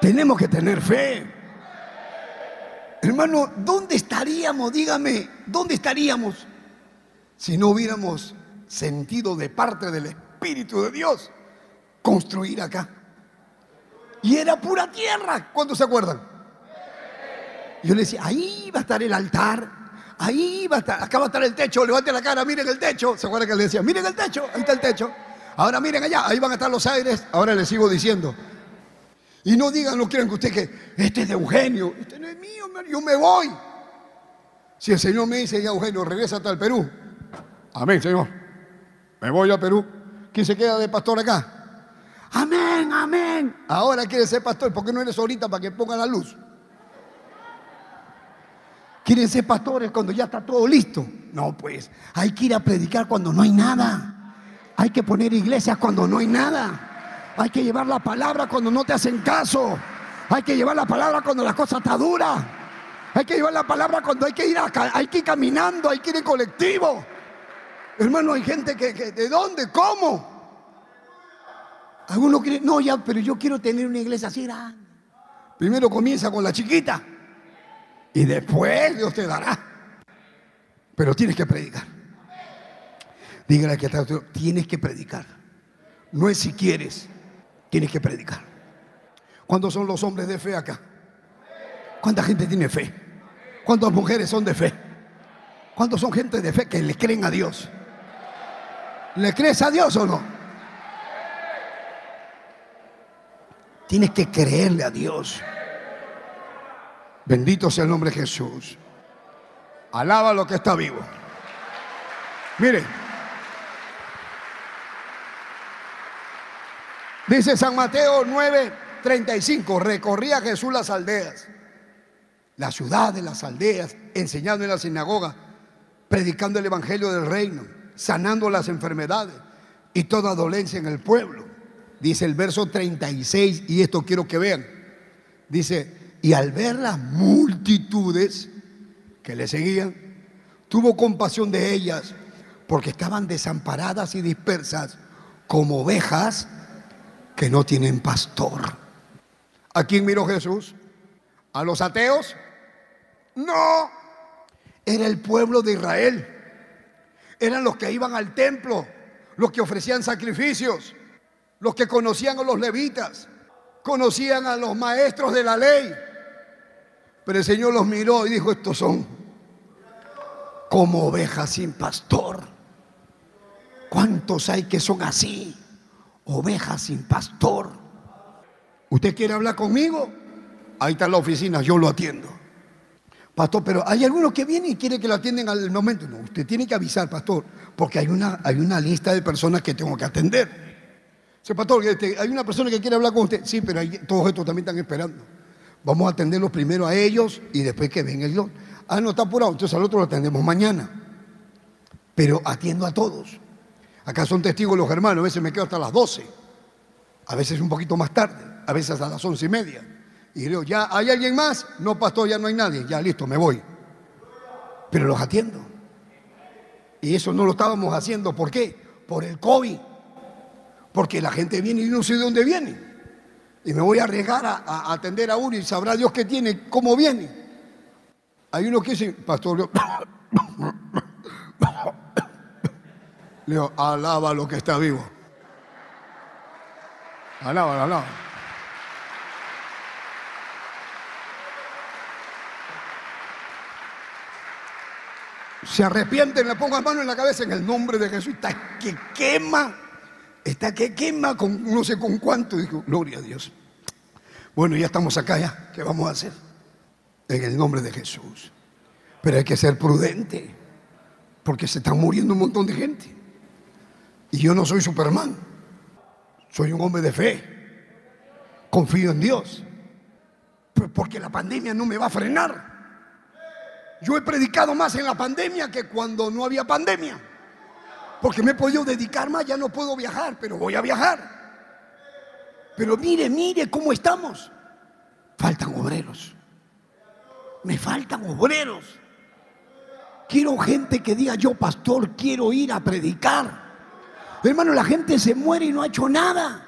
Tenemos que tener fe. Hermano, ¿dónde estaríamos? Dígame, ¿dónde estaríamos si no hubiéramos sentido de parte del Espíritu de Dios construir acá? Y era pura tierra, ¿cuántos se acuerdan? Yo le decía, ahí va a estar el altar, ahí va a estar, acá va a estar el techo, levante la cara, miren el techo. ¿Se acuerdan que le decía, miren el techo, ahí está el techo? Ahora miren allá, ahí van a estar los aires. Ahora les sigo diciendo, y no digan, no quieran que usted que este es de Eugenio, este no es mío, yo me voy. Si el Señor me dice, ya Eugenio, regresa hasta el Perú. Amén, Señor. Me voy a Perú. ¿Quién se queda de pastor acá? Amén, amén. Ahora quiere ser pastor, ¿por qué no eres ahorita para que ponga la luz? Quieren ser pastores cuando ya está todo listo. No, pues hay que ir a predicar cuando no hay nada. Hay que poner iglesias cuando no hay nada. Hay que llevar la palabra cuando no te hacen caso. Hay que llevar la palabra cuando la cosa está dura. Hay que llevar la palabra cuando hay que ir, hay que ir caminando, hay que ir en colectivo. Hermano, hay gente que, ¿de dónde? ¿Cómo? Algunos creen, no, ya, pero yo quiero tener una iglesia así grande. Primero comienza con la chiquita y después Dios te dará. Pero tienes que predicar. Dígale que tienes que predicar. No es si quieres, tienes que predicar. ¿Cuántos son los hombres de fe acá? ¿Cuánta gente tiene fe? ¿Cuántas mujeres son de fe? ¿Cuántos son gente de fe que le creen a Dios? ¿Le crees a Dios o no? Tienes que creerle a Dios. Bendito sea el nombre de Jesús. Alaba lo que está vivo. Mire, Dice San Mateo 9:35, recorría Jesús las aldeas, las ciudades, las aldeas, enseñando en la sinagoga, predicando el Evangelio del reino, sanando las enfermedades y toda dolencia en el pueblo. Dice el verso 36, y esto quiero que vean. Dice, y al ver las multitudes que le seguían, tuvo compasión de ellas, porque estaban desamparadas y dispersas como ovejas que no tienen pastor. ¿A quién miró Jesús? ¿A los ateos? No. Era el pueblo de Israel. Eran los que iban al templo, los que ofrecían sacrificios, los que conocían a los levitas, conocían a los maestros de la ley. Pero el Señor los miró y dijo, estos son como ovejas sin pastor. ¿Cuántos hay que son así? Ovejas sin pastor. ¿Usted quiere hablar conmigo? Ahí está la oficina, yo lo atiendo. Pastor, pero hay algunos que vienen y quieren que lo atiendan al momento. No, usted tiene que avisar, pastor, porque hay una, hay una lista de personas que tengo que atender. Dice, pastor, este, hay una persona que quiere hablar con usted. Sí, pero todos estos también están esperando. Vamos a atenderlos primero a ellos y después que venga el Ah, no está apurado, entonces al otro lo atendemos mañana. Pero atiendo a todos. Acá son testigos los hermanos, a veces me quedo hasta las 12, a veces un poquito más tarde, a veces a las once y media. Y digo, ¿ya hay alguien más? No, pastor, ya no hay nadie, ya listo, me voy. Pero los atiendo. Y eso no lo estábamos haciendo, ¿por qué? Por el COVID. Porque la gente viene y no sé de dónde viene. Y me voy a arriesgar a, atender a uno y sabrá Dios qué tiene, cómo viene. Hay uno que dice, pastor, le digo, alaba lo que está vivo. Alaba, alaba. Se arrepienten, le pongo mano en la cabeza en el nombre de Jesús. Está que quema Está que quema con no sé con cuánto. Dijo, gloria a Dios. Bueno, ya estamos acá ya. ¿Qué vamos a hacer? En el nombre de Jesús. Pero hay que ser prudente. Porque se están muriendo un montón de gente. Y yo no soy Superman. Soy un hombre de fe. Confío en Dios. Porque la pandemia no me va a frenar. Yo he predicado más en la pandemia que cuando no había pandemia. Porque me he podido dedicar más, ya no puedo viajar, pero voy a viajar. Pero mire, mire cómo estamos. Faltan obreros. Me faltan obreros. Quiero gente que diga, yo pastor, quiero ir a predicar. Hermano, la gente se muere y no ha hecho nada.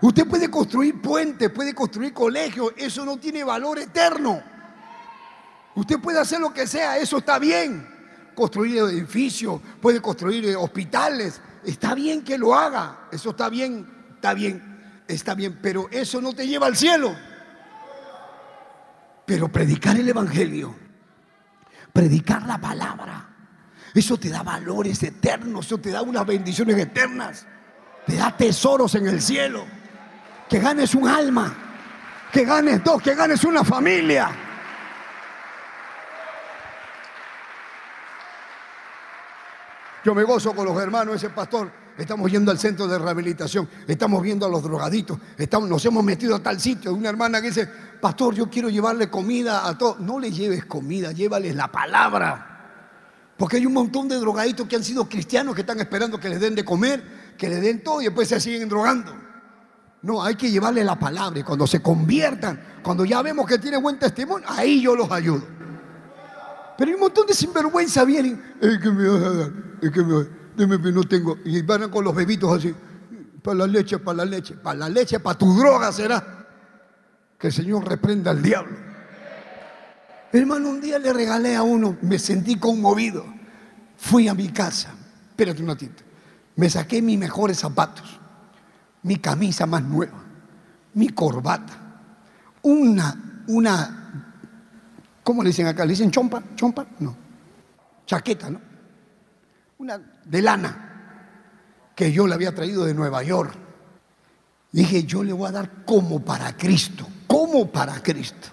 Usted puede construir puentes, puede construir colegios, eso no tiene valor eterno. Usted puede hacer lo que sea, eso está bien. Construir edificios, puede construir eh, hospitales, está bien que lo haga, eso está bien, está bien, está bien, pero eso no te lleva al cielo. Pero predicar el Evangelio, predicar la palabra, eso te da valores eternos, eso te da unas bendiciones eternas, te da tesoros en el cielo, que ganes un alma, que ganes dos, que ganes una familia. Yo me gozo con los hermanos, ese pastor. Estamos yendo al centro de rehabilitación, estamos viendo a los drogaditos, estamos, nos hemos metido a tal sitio. Una hermana que dice, pastor, yo quiero llevarle comida a todos. No le lleves comida, llévales la palabra. Porque hay un montón de drogaditos que han sido cristianos que están esperando que les den de comer, que les den todo y después se siguen drogando. No, hay que llevarle la palabra y cuando se conviertan, cuando ya vemos que tienen buen testimonio, ahí yo los ayudo. Pero hay un montón de sinvergüenza vienen. Es que me vas a dar, es que me dime que no tengo. Y van con los bebitos así. Para la leche, para la leche, para la leche, para tu droga será. Que el Señor reprenda al diablo. Hermano, un día le regalé a uno, me sentí conmovido. Fui a mi casa, espérate un ratito. Me saqué mis mejores zapatos, mi camisa más nueva, mi corbata, una, una ¿Cómo le dicen acá? ¿Le dicen chompa? ¿Chompa? No. Chaqueta, ¿no? Una de lana que yo le había traído de Nueva York. Dije, yo le voy a dar como para Cristo, como para Cristo.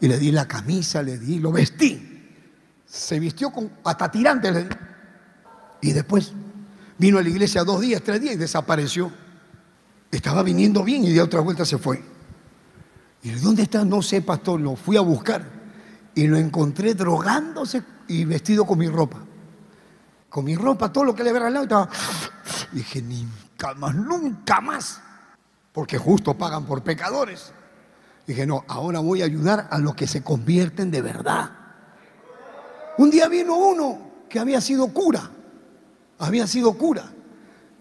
Y le di la camisa, le di, lo vestí. Se vistió con hasta tirante. Y después vino a la iglesia dos días, tres días y desapareció. Estaba viniendo bien y de otra vuelta se fue. ¿Y dónde está? No sé, pastor, lo fui a buscar y lo encontré drogándose y vestido con mi ropa. Con mi ropa, todo lo que le había regalado, estaba. Dije, nunca más, nunca más. Porque justo pagan por pecadores. Dije, no, ahora voy a ayudar a los que se convierten de verdad. Un día vino uno que había sido cura. Había sido cura.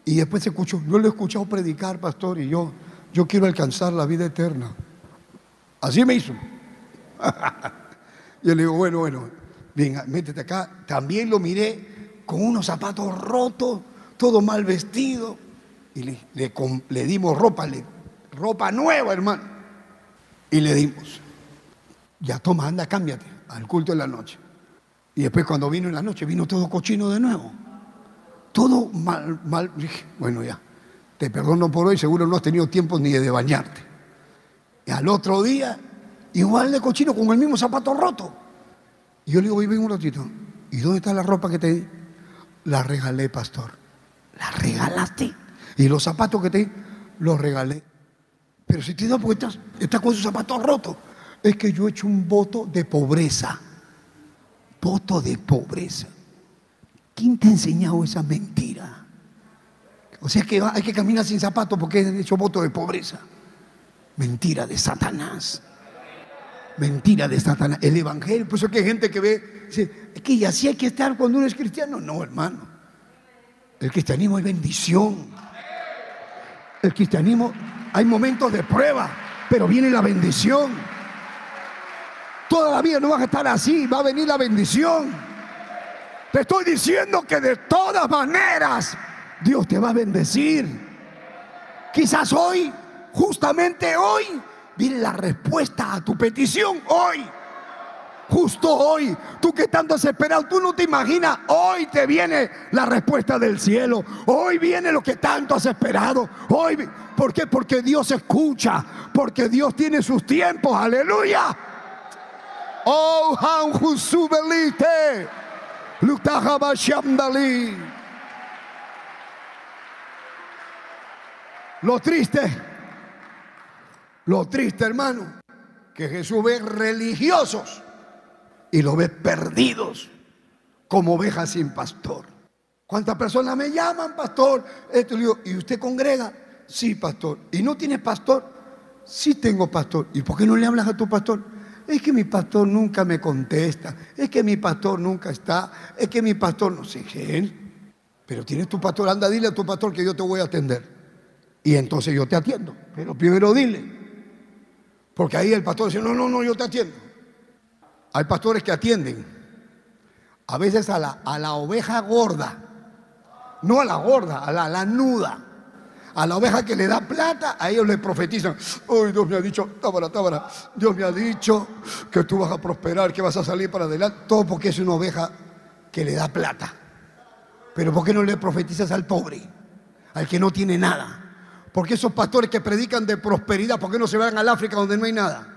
Y después se escuchó, yo lo he escuchado predicar, pastor, y yo, yo quiero alcanzar la vida eterna. Así me hizo. Yo le digo, bueno, bueno, venga, métete acá. También lo miré con unos zapatos rotos, todo mal vestido. Y le, le, dimos ropa, le, ropa nueva, hermano. Y le dimos. Ya toma, anda, cámbiate al culto de la noche. Y después cuando vino en la noche, vino todo cochino de nuevo. Todo mal, mal. Bueno, ya, te perdono por hoy, seguro no has tenido tiempo ni de bañarte. Y al otro día igual de cochino, con el mismo zapato roto. Y yo le digo, ven un ratito, ¿y dónde está la ropa que te di? La regalé, pastor. La regalaste. Y los zapatos que te di, los regalé. Pero si te da porque estás, con sus zapatos rotos. Es que yo he hecho un voto de pobreza. Voto de pobreza. ¿Quién te ha enseñado esa mentira? O sea que hay que caminar sin zapatos porque he hecho voto de pobreza. Mentira de Satanás mentira de Satanás. El Evangelio, por eso que hay gente que ve, es que así hay que estar cuando uno es cristiano. No, hermano. El cristianismo es bendición. El cristianismo, hay momentos de prueba, pero viene la bendición. Toda la vida no vas a estar así, va a venir la bendición. Te estoy diciendo que de todas maneras Dios te va a bendecir. Quizás hoy, justamente hoy, viene la respuesta a tu petición hoy. Justo hoy, tú que estás desesperado, tú no te imaginas, hoy te viene la respuesta del cielo. Hoy viene lo que tanto has esperado. Hoy, ¿por qué? Porque Dios escucha, porque Dios tiene sus tiempos. Aleluya. Oh, han Jusubelite. Lo triste, lo triste, hermano, que Jesús ve religiosos y lo ve perdidos como ovejas sin pastor. ¿Cuántas personas me llaman, pastor? Esto ¿y usted congrega? Sí, pastor. ¿Y no tienes pastor? Sí tengo pastor. ¿Y por qué no le hablas a tu pastor? Es que mi pastor nunca me contesta. Es que mi pastor nunca está. Es que mi pastor no sé qué. Pero tienes tu pastor, anda, dile a tu pastor que yo te voy a atender. Y entonces yo te atiendo. Pero primero dile. Porque ahí el pastor dice, no, no, no, yo te atiendo. Hay pastores que atienden a veces a la, a la oveja gorda, no a la gorda, a la, la nuda. A la oveja que le da plata, a ellos le profetizan. Uy, Dios me ha dicho, tábara, tábara. Dios me ha dicho que tú vas a prosperar, que vas a salir para adelante. Todo porque es una oveja que le da plata. Pero ¿por qué no le profetizas al pobre? Al que no tiene nada. Porque esos pastores que predican de prosperidad, ¿por qué no se van al África donde no hay nada?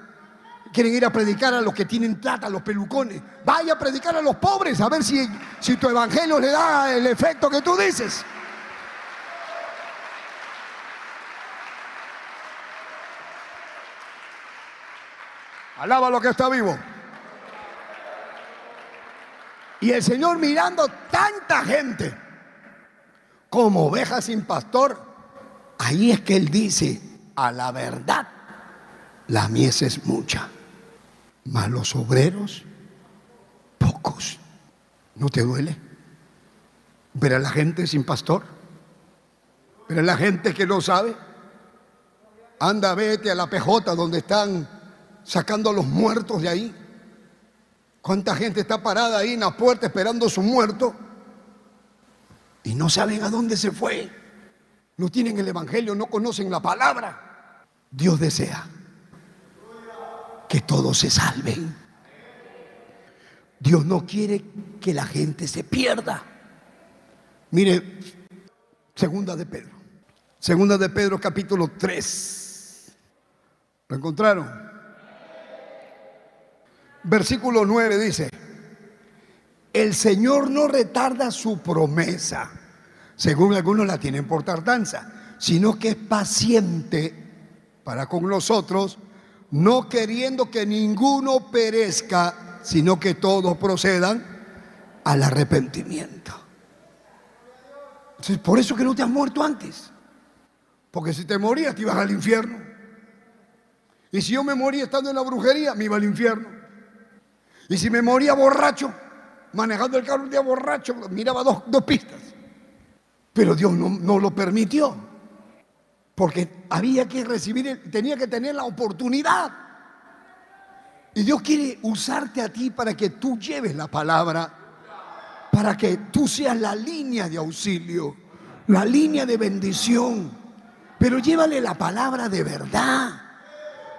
quieren ir a predicar a los que tienen plata, a los pelucones. Vaya a predicar a los pobres, a ver si, si tu evangelio le da el efecto que tú dices. Alaba lo que está vivo. Y el Señor mirando tanta gente como ovejas sin pastor, ahí es que Él dice, a la verdad, la mies es mucha mas los obreros, pocos. ¿No te duele? Ver a la gente sin pastor, ver a la gente que no sabe. Anda, vete a la PJ donde están sacando a los muertos de ahí. ¿Cuánta gente está parada ahí en la puerta esperando a su muerto? Y no saben a dónde se fue. No tienen el Evangelio, no conocen la palabra. Dios desea que todos se salven. Dios no quiere que la gente se pierda. Mire, segunda de Pedro. Segunda de Pedro capítulo 3. ¿Lo encontraron? Versículo 9 dice, el Señor no retarda su promesa, según algunos la tienen por tardanza, sino que es paciente para con nosotros, no queriendo que ninguno perezca, sino que todos procedan al arrepentimiento. por eso que no te has muerto antes. Porque si te morías, te ibas al infierno. Y si yo me moría estando en la brujería, me iba al infierno. Y si me moría borracho, manejando el carro un día borracho, miraba dos, pistas. Pero Dios no, no lo permitió. Porque había que recibir, tenía que tener la oportunidad. Y Dios quiere usarte a ti para que tú lleves la palabra, para que tú seas la línea de auxilio, la línea de bendición. Pero llévale la palabra de verdad.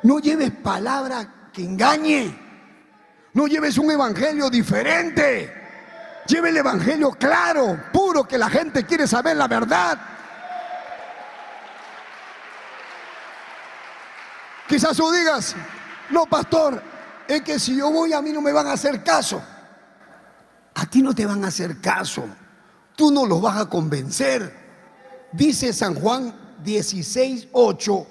No lleves palabra que engañe. No lleves un evangelio diferente. Lleve el evangelio claro, puro, que la gente quiere saber la verdad. Quizás tú digas, no, pastor, es que si yo voy a mí no me van a hacer caso. A ti no te van a hacer caso. Tú no los vas a convencer. Dice San Juan 16, 8,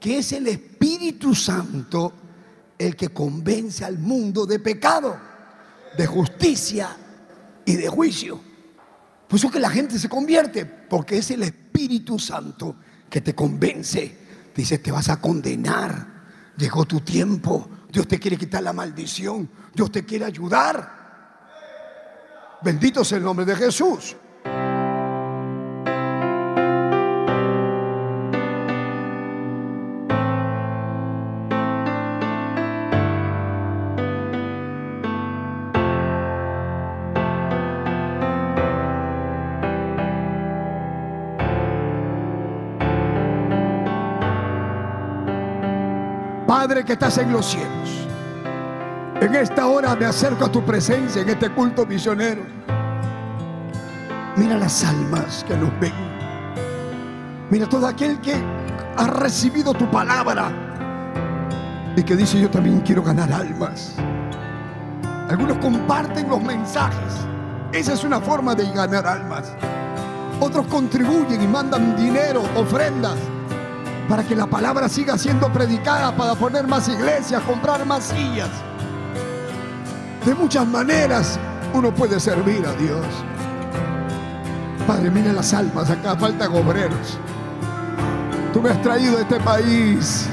que es el Espíritu Santo el que convence al mundo de pecado, de justicia y de juicio. Por eso que la gente se convierte, porque es el Espíritu Santo que te convence Dice, te vas a condenar. Llegó tu tiempo. Dios te quiere quitar la maldición. Dios te quiere ayudar. Bendito sea el nombre de Jesús. Padre que estás en los cielos, En esta hora me acerco a tu presencia en este culto misionero. Mira las almas que nos ven. Mira todo aquel que ha recibido tu palabra y que dice yo también quiero ganar almas. Algunos comparten los mensajes. Esa es una forma de ganar almas. Otros contribuyen y mandan dinero, ofrendas, para que la palabra siga siendo predicada, para poner más iglesias, comprar más sillas. De muchas maneras uno puede servir a Dios. Padre, mira las almas, acá faltan obreros. Tú me has traído a este país.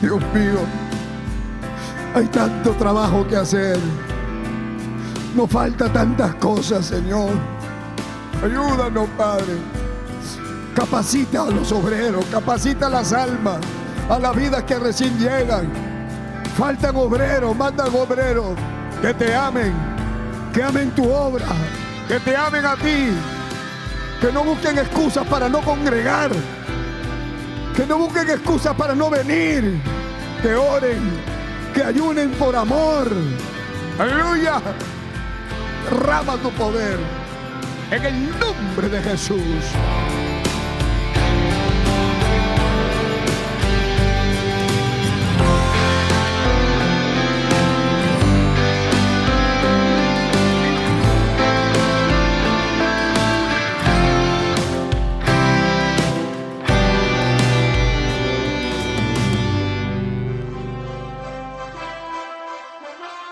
Dios mío, hay tanto trabajo que hacer. Nos falta tantas cosas, Señor. Ayúdanos, Padre. Capacita a los obreros, capacita a las almas, a las vidas que recién llegan. Faltan obreros, mandan obreros que te amen, que amen tu obra, que te amen a ti, que no busquen excusas para no congregar, que no busquen excusas para no venir, que oren, que ayunen por amor. Aleluya. Rama tu poder en el nombre de Jesús.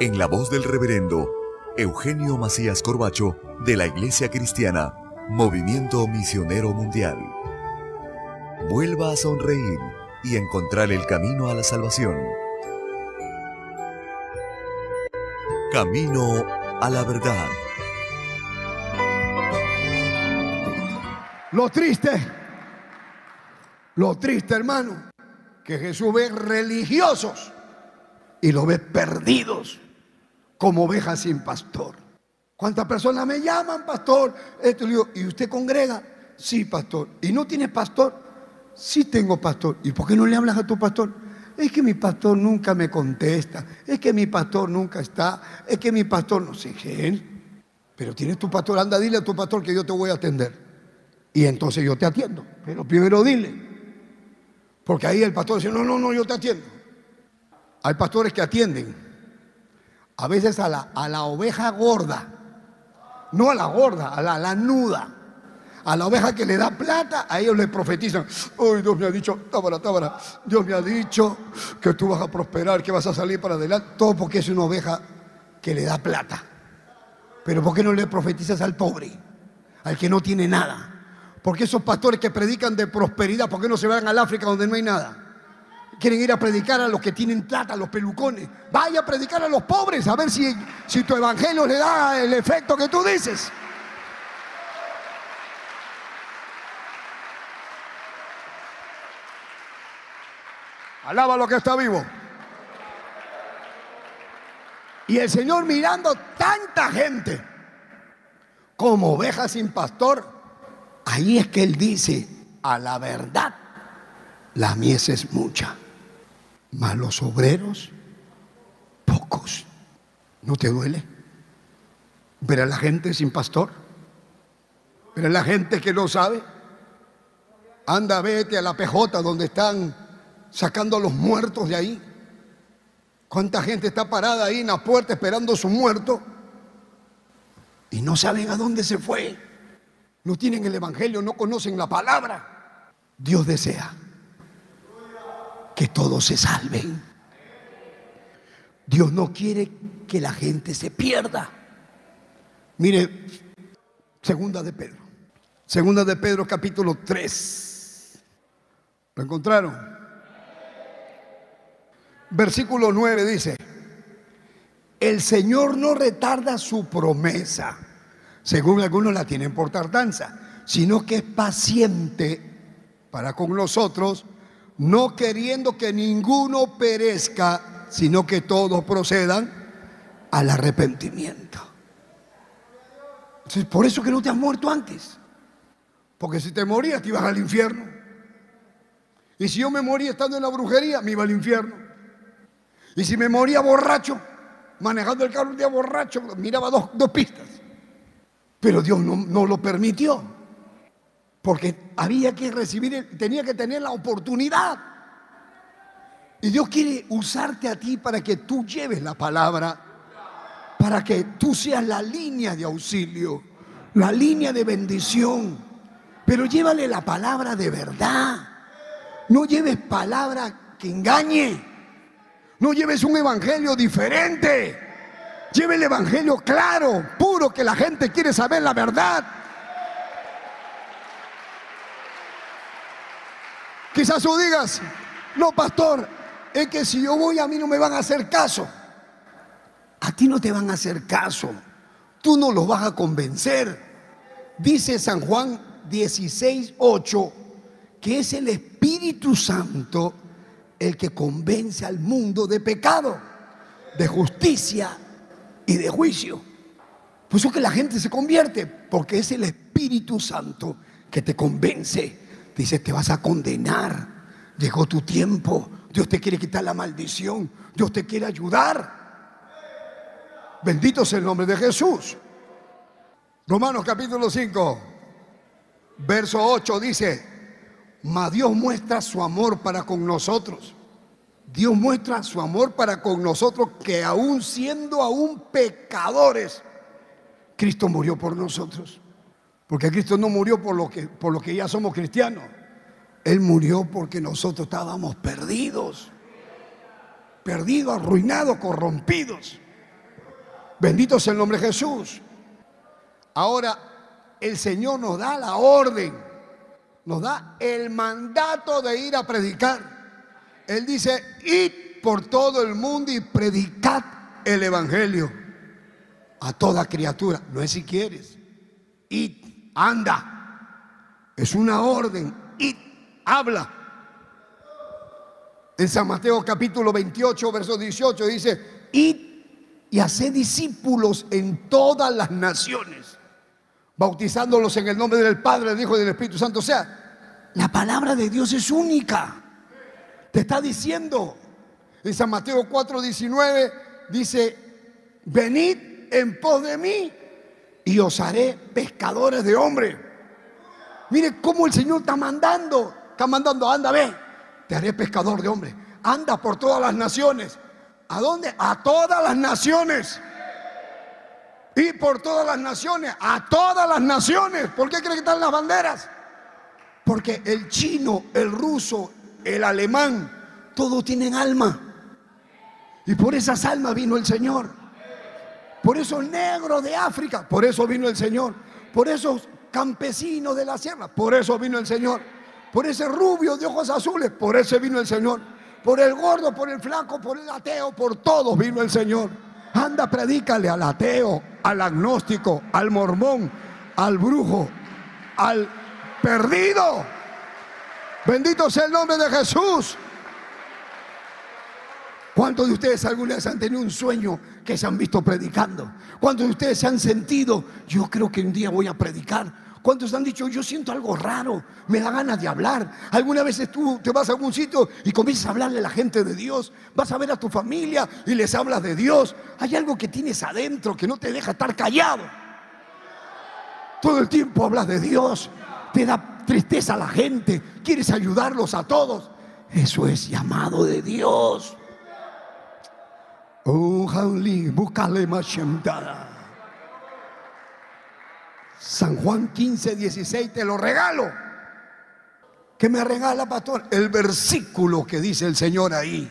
en la voz del reverendo Eugenio Macías Corbacho de la Iglesia Cristiana, Movimiento Misionero Mundial. Vuelva a sonreír y encontrar el camino a la salvación. Camino a la verdad. Lo triste Lo triste, hermano, que Jesús ve religiosos y lo ve perdidos como ovejas sin pastor. ¿Cuántas personas me llaman, pastor? Esto, ¿y usted congrega? Sí, pastor. ¿Y no tiene pastor? Sí tengo pastor. ¿Y por qué no le hablas a tu pastor? Es que mi pastor nunca me contesta. Es que mi pastor nunca está. Es que mi pastor no sé qué. Pero tienes tu pastor, anda, dile a tu pastor que yo te voy a atender. Y entonces yo te atiendo. Pero primero dile. Porque ahí el pastor dice, no, no, no, yo te atiendo. Hay pastores que atienden. A veces a la, a la oveja gorda. No a la gorda, a la, a la nuda a la oveja que le da plata, a ellos le profetizan. Hoy Dios me ha dicho, tábara, tábara, Dios me ha dicho que tú vas a prosperar, que vas a salir para adelante. Todo porque es una oveja que le da plata. Pero ¿por qué no le profetizas al pobre? Al que no tiene nada. Porque esos pastores que predican de prosperidad, ¿por qué no se van al África donde no hay nada? Quieren ir a predicar a los que tienen plata, a los pelucones. Vaya a predicar a los pobres, a ver si, si tu evangelio le da el efecto que tú dices. Alaba lo que está vivo. Y el Señor mirando tanta gente como ovejas sin pastor, ahí es que Él dice, a la verdad, la mies es mucha, mas los obreros, pocos. ¿No te duele? Ver a la gente sin pastor, ver a la gente que no sabe. Anda, vete a la PJ donde están sacando a los muertos de ahí. ¿Cuánta gente está parada ahí en la puerta esperando a su muerto? Y no saben a dónde se fue. No tienen el Evangelio, no conocen la palabra. Dios desea que todos se salven. Dios no quiere que la gente se pierda. Mire, segunda de Pedro. Segunda de Pedro capítulo 3. ¿Lo encontraron? versículo 9 dice, el Señor no retarda su promesa, según algunos la tienen por tardanza, sino que es paciente para con nosotros, no queriendo que ninguno perezca, sino que todos procedan al arrepentimiento. por eso que no te has muerto antes. Porque si te morías te ibas al infierno. Y si yo me moría estando en la brujería, me iba al infierno. Y si me moría borracho, manejando el carro un día borracho, miraba dos, pistas. Pero Dios no, no, lo permitió. Porque había que recibir, tenía que tener la oportunidad. Y Dios quiere usarte a ti para que tú lleves la palabra, para que tú seas la línea de auxilio, la línea de bendición. Pero llévale la palabra de verdad. No lleves palabra que engañe. No lleves un evangelio diferente. Lleve el evangelio claro, puro, que la gente quiere saber la verdad. Quizás tú digas, no, pastor, es que si yo voy a mí no me van a hacer caso. A ti no te van a hacer caso. Tú no los vas a convencer. Dice San Juan 16, 8, que es el Espíritu Santo el que convence al mundo de pecado, de justicia y de juicio. Por eso que la gente se convierte, porque es el Espíritu Santo que te convence. Dice, te vas a condenar. Llegó tu tiempo. Dios te quiere quitar la maldición. Dios te quiere ayudar. Bendito sea el nombre de Jesús. Romanos capítulo 5, verso 8 dice, mas Dios muestra su amor para con nosotros. Dios muestra su amor para con nosotros que aún siendo aún pecadores, Cristo murió por nosotros. Porque Cristo no murió por lo que, por lo que ya somos cristianos. Él murió porque nosotros estábamos perdidos. Perdidos, arruinados, corrompidos. Bendito sea el nombre de Jesús. Ahora el Señor nos da la orden nos da el mandato de ir a predicar. Él dice, id por todo el mundo y predicad el Evangelio a toda criatura. No es si quieres. Id, anda. Es una orden. Id, habla. En San Mateo capítulo 28, verso 18 dice, id y haced discípulos en todas las naciones, bautizándolos en el nombre del Padre, del Hijo y del Espíritu Santo. O sea, la palabra de Dios es única. Te está diciendo, en San Mateo 4, 19, dice, venid en pos de mí y os haré pescadores de hombres. Mire cómo el Señor está mandando, está mandando, anda, ve, te haré pescador de hombres. Anda por todas las naciones. ¿A dónde? A todas las naciones. Y por todas las naciones, a todas las naciones. ¿Por qué creen que están las banderas? Porque el chino, el ruso, el alemán, todos tienen alma. Y por esas almas vino el Señor. Por esos negros de África, por eso vino el Señor. Por esos campesinos de la sierra, por eso vino el Señor por ese rubio de ojos azules, por ese vino el Señor. Por el gordo, por el flaco, por el ateo, por todos vino el Señor. Anda, predícale al ateo, al agnóstico, al mormón, al brujo, al perdido. Bendito sea el nombre de Jesús. ¿Cuántos de ustedes alguna vez han tenido un sueño que se han visto predicando? ¿Cuántos de ustedes se han sentido, yo creo que un día voy a predicar? ¿Cuántos han dicho, yo siento algo raro, me da ganas de hablar? Alguna vez tú te vas a algún sitio y comienzas a hablarle a la gente de Dios, vas a ver a tu familia y les hablas de Dios. Hay algo que tienes adentro que no te deja estar callado. Todo el tiempo hablas de Dios, te da tristeza a la gente, quieres ayudarlos a todos. Eso es llamado de Dios. San Juan 15, 16, te lo regalo. ¿Qué me regala, pastor? El versículo que dice el Señor ahí.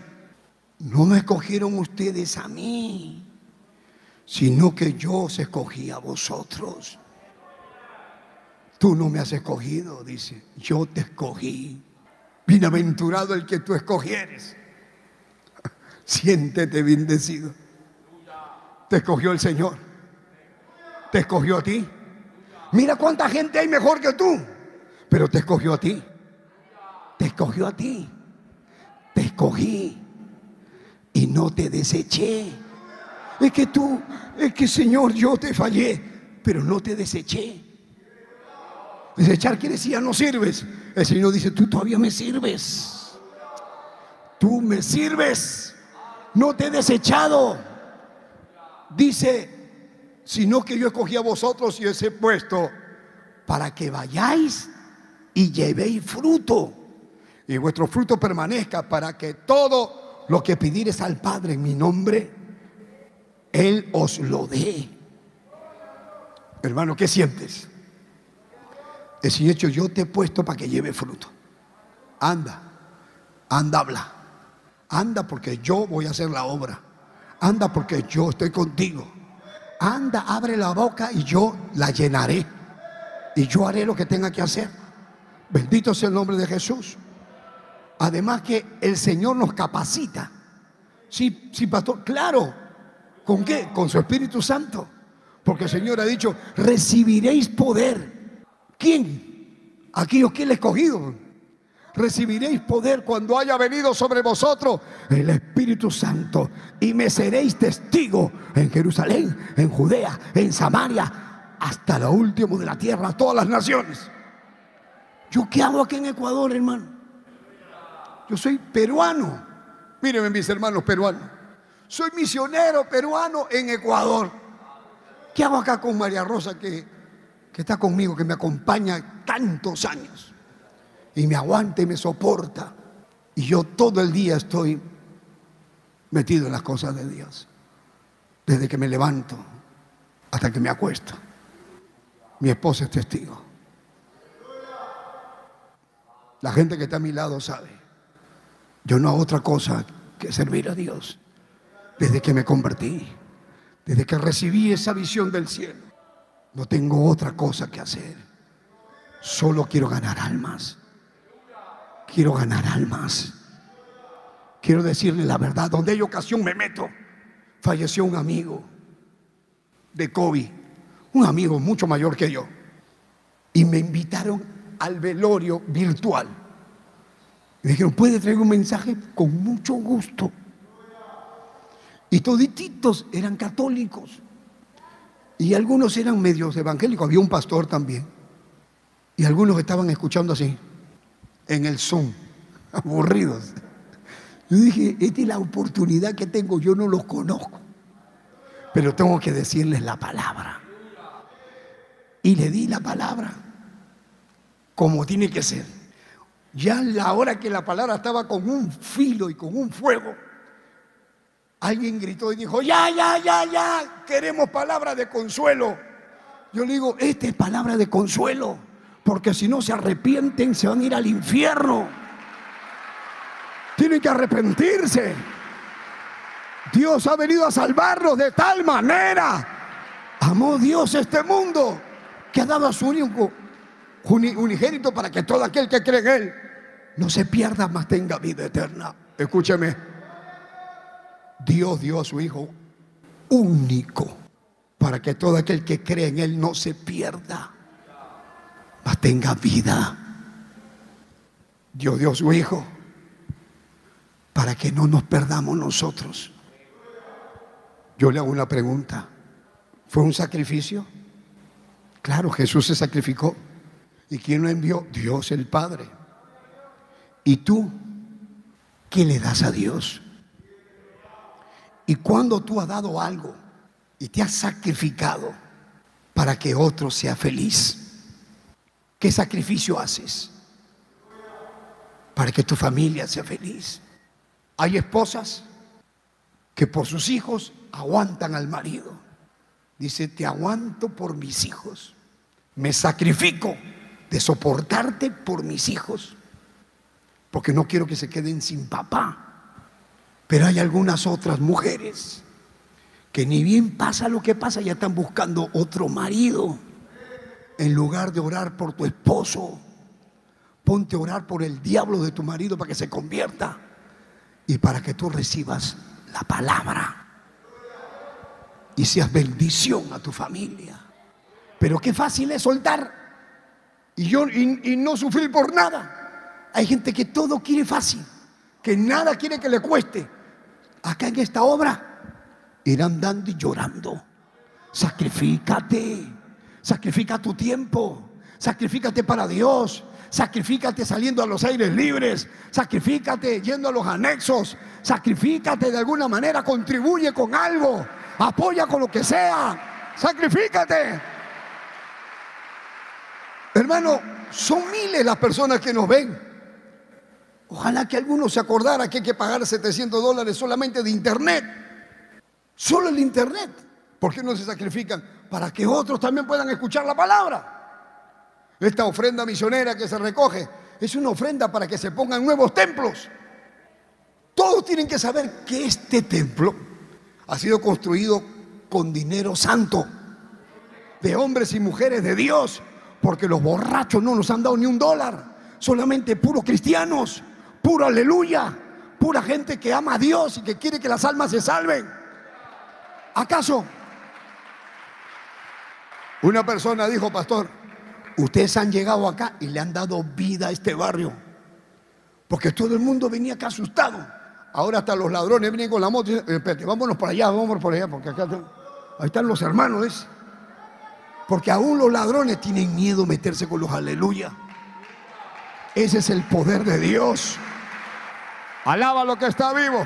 No me escogieron ustedes a mí, sino que yo os escogí a vosotros. Tú no me has escogido, dice, yo te escogí. Bienaventurado el que tú escogieres. Siéntete bendecido. Te escogió el Señor. Te escogió a ti. Mira cuánta gente hay mejor que tú. Pero te escogió a ti. Te escogió a ti. Te escogí. Y no te deseché. Es que tú, es que Señor, yo te fallé. Pero no te deseché. Desechar quiere decir no sirves. El Señor dice, tú todavía me sirves. Tú me sirves. No te he desechado. Dice sino que yo escogí a vosotros y os he puesto para que vayáis y llevéis fruto y vuestro fruto permanezca para que todo lo que pidieres al Padre en mi nombre, Él os lo dé. Hermano, ¿qué sientes? Es hecho, yo te he puesto para que lleve fruto. Anda, anda, habla. Anda porque yo voy a hacer la obra. Anda porque yo estoy contigo anda, abre la boca y yo la llenaré. Y yo haré lo que tenga que hacer. Bendito sea el nombre de Jesús. Además que el Señor nos capacita. Sí, sí, pastor, claro. ¿Con qué? Con su Espíritu Santo. Porque el Señor ha dicho, recibiréis poder. ¿Quién? Aquellos que Él escogido recibiréis poder cuando haya venido sobre vosotros el Espíritu Santo y me seréis testigo en Jerusalén, en Judea, en Samaria, hasta lo último de la tierra, todas las naciones. ¿Yo qué hago aquí en Ecuador, hermano? Yo soy peruano. Mírenme mis hermanos peruanos. Soy misionero peruano en Ecuador. ¿Qué hago acá con María Rosa que, que está conmigo, que me acompaña tantos años? Y me aguanta y me soporta. Y yo todo el día estoy metido en las cosas de Dios. Desde que me levanto hasta que me acuesto. Mi esposa es testigo. La gente que está a mi lado sabe. Yo no hago otra cosa que servir a Dios. Desde que me convertí, desde que recibí esa visión del cielo, no tengo otra cosa que hacer. Solo quiero ganar almas. Quiero ganar almas. Quiero decirle la verdad. Donde hay ocasión me meto. Falleció un amigo de COVID, un amigo mucho mayor que yo. Y me invitaron al velorio virtual. Me dijeron, ¿puede traer un mensaje? Con mucho gusto. Y todititos eran católicos. Y algunos eran medios evangélicos. Había un pastor también. Y algunos estaban escuchando así, en el Zoom, aburridos. Yo dije, esta es la oportunidad que tengo, yo no los conozco. Pero tengo que decirles la palabra. Y le di la palabra como tiene que ser. Ya la hora que la palabra estaba con un filo y con un fuego, alguien gritó y dijo, ya, ya, ya, ya, queremos palabra de consuelo. Yo le digo, esta es palabra de consuelo, porque si no se arrepienten se van a ir al infierno. Tienen que arrepentirse. Dios ha venido a salvarnos de tal manera. Amó Dios este mundo que ha dado a su único unigénito para que todo aquel que cree en Él no se pierda, más tenga vida eterna. Escúcheme, Dios dio a su Hijo único para que todo aquel que cree en Él no se pierda, tenga vida. Dios dio su Hijo para que no nos perdamos nosotros. Yo le hago una pregunta. ¿Fue un sacrificio? Claro, Jesús se sacrificó. ¿Y quién lo envió? Dios el Padre. ¿Y tú qué le das a Dios? Y cuando tú has dado algo y te has sacrificado para que otro sea feliz, ¿qué sacrificio haces? Para que tu familia sea feliz. Hay esposas que por sus hijos aguantan al marido. Dice, te aguanto por mis hijos. Me sacrifico de soportarte por mis hijos, porque no quiero que se queden sin papá. Pero hay algunas otras mujeres que ni bien pasa lo que pasa, ya están buscando otro marido. En lugar de orar por tu esposo, ponte a orar por el diablo de tu marido para que se convierta y para que tú recibas la palabra y seas bendición a tu familia. Pero qué fácil es soltar y, yo, y, no sufrir por nada. Hay gente que todo quiere fácil, que nada quiere que le cueste. Acá en esta obra irán dando y llorando. Sacrifícate, sacrifica tu tiempo, sacrifícate para Dios, sacrifícate saliendo a los aires libres, sacrifícate yendo a los anexos, sacrifícate de alguna manera, contribuye con algo, apoya con lo que sea, sacrifícate. Hermano, son miles las personas que nos ven. Ojalá que alguno se acordara que hay que pagar 700 dólares solamente de internet. Solo el internet. ¿Por qué no se sacrifican? Para que otros también puedan escuchar la palabra. Esta ofrenda misionera que se recoge es una ofrenda para que se pongan nuevos templos. Todos tienen que saber que este templo ha sido construido con dinero santo de hombres y mujeres de Dios porque los borrachos no nos han dado ni un dólar. Solamente puros cristianos, puro aleluya, pura gente que ama a Dios y que quiere que las almas se salven. ¿Acaso? Una persona dijo, pastor, ustedes han llegado acá y le han dado vida a este barrio. Porque todo el mundo venía acá asustado. Ahora hasta los ladrones vienen con la moto y dicen, espérate, vámonos por allá, vámonos por allá, porque acá ahí están los hermanos. Porque aún los ladrones tienen miedo meterse con los aleluya. Ese es el poder de Dios. Alaba lo que está vivo.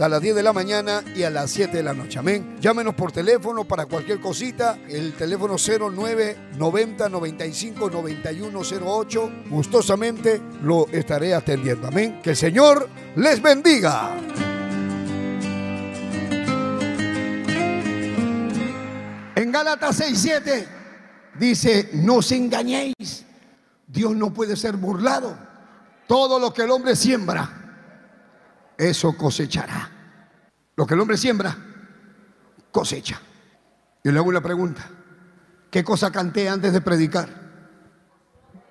a las 10 de la mañana y a las 7 de la noche. Amén. Llámenos por teléfono para cualquier cosita. El teléfono 09 90 95 9108. Gustosamente lo estaré atendiendo. Amén. Que el Señor les bendiga. En Gálatas 6:7 dice, no os engañéis. Dios no puede ser burlado. Todo lo que el hombre siembra, eso cosechará. Lo que el hombre siembra, cosecha. Y le hago una pregunta. ¿Qué cosa canté antes de predicar?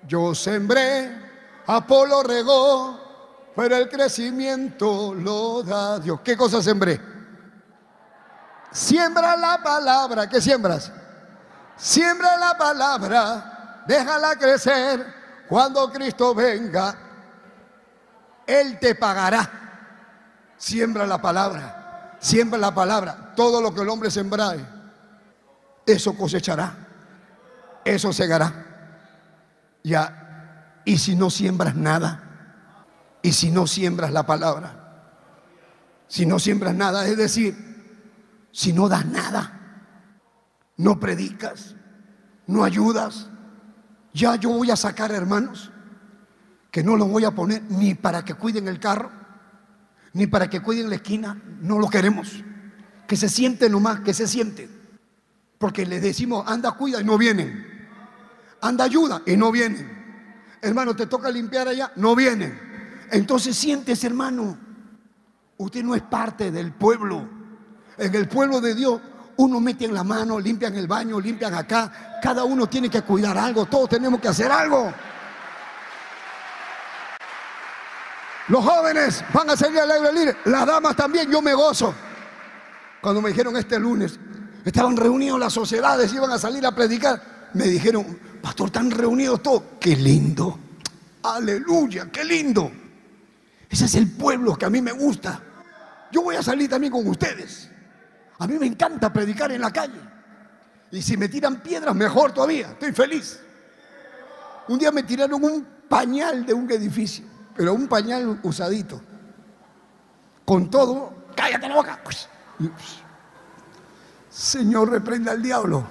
Yo sembré, Apolo regó, pero el crecimiento lo da Dios. ¿Qué cosa sembré? Siembra la palabra. ¿Qué siembras? Siembra la palabra, déjala crecer. Cuando Cristo venga, Él te pagará. Siembra la palabra, siembra la palabra. Todo lo que el hombre sembrare, eso cosechará, eso segará. Ya, y si no siembras nada, y si no siembras la palabra, si no siembras nada, es decir, si no das nada, no predicas, no ayudas. Ya yo voy a sacar hermanos que no los voy a poner ni para que cuiden el carro, ni para que cuiden la esquina. No lo queremos. Que se siente nomás, que se siente. Porque le decimos, anda, cuida y no vienen. Anda, ayuda y no vienen. Hermano, te toca limpiar allá, no vienen. Entonces sientes, hermano, usted no es parte del pueblo. En el pueblo de Dios uno mete en la mano, limpian el baño, limpian acá. Cada uno tiene que cuidar algo. Todos tenemos que hacer algo. Los jóvenes van a salir al aire libre. Las damas también. Yo me gozo. Cuando me dijeron este lunes, estaban reunidos las sociedades, iban a salir a predicar. Me dijeron, pastor, están reunidos todos. Qué lindo. Aleluya, qué lindo. Ese es el pueblo que a mí me gusta. Yo voy a salir también con ustedes. A mí me encanta predicar en la calle. Y si me tiran piedras, mejor todavía. Estoy feliz. Un día me tiraron un pañal de un edificio, pero un pañal usadito. Con todo, cállate la boca. Señor, reprenda al diablo.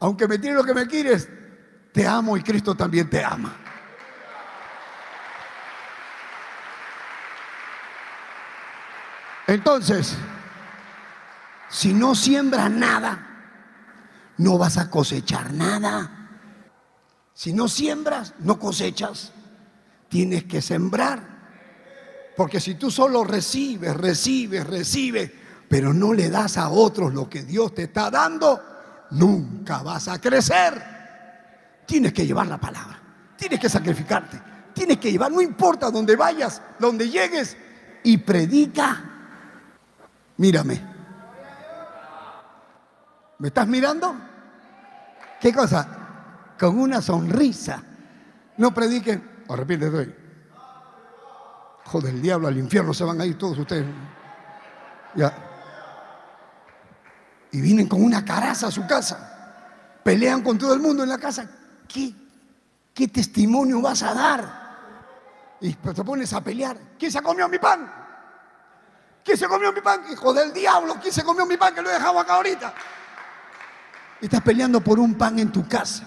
Aunque me tire lo que me quieres, te amo y Cristo también te ama. Entonces, si no siembras nada, no vas a cosechar nada. Si no siembras, no cosechas. Tienes que sembrar. Porque si tú solo recibes, recibes, recibes, pero no le das a otros lo que Dios te está dando, nunca vas a crecer. Tienes que llevar la palabra. Tienes que sacrificarte. Tienes que llevar, no importa dónde vayas, donde llegues, y predica. Mírame. ¿Me estás mirando? ¿Qué cosa? Con una sonrisa. No prediquen. O repite, doy. Joder, el diablo, al infierno se van a ir todos ustedes. Ya. Y vienen con una caraza a su casa. Pelean con todo el mundo en la casa. ¿Qué, qué testimonio vas a dar? Y te pones a pelear. ¿Quién se comió mi pan? ¿Quién se comió mi pan? Hijo del diablo, ¿quién se comió mi pan que lo he dejado acá ahorita? Estás peleando por un pan en tu casa.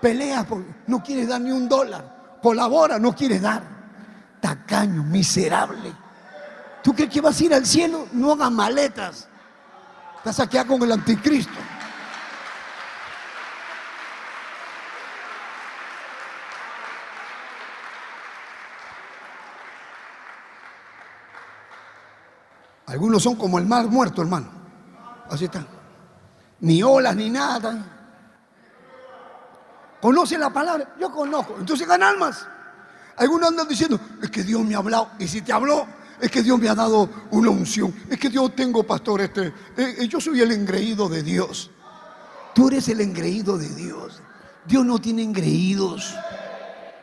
Peleas porque no quieres dar ni un dólar. Colabora, no quieres dar. Tacaño, miserable. ¿Tú crees que vas a ir al cielo? No hagas maletas. Estás aquí con el anticristo. Algunos son como el mar muerto, hermano. Así están ni olas, ni nada. ¿Conoce la palabra? Yo conozco. Entonces ganan almas. Algunos andan diciendo, es que Dios me ha hablado. Y si te habló, es que Dios me ha dado una unción. Es que Dios tengo, pastor, este. Eh, eh, yo soy el engreído de Dios. Tú eres el engreído de Dios. Dios no tiene engreídos.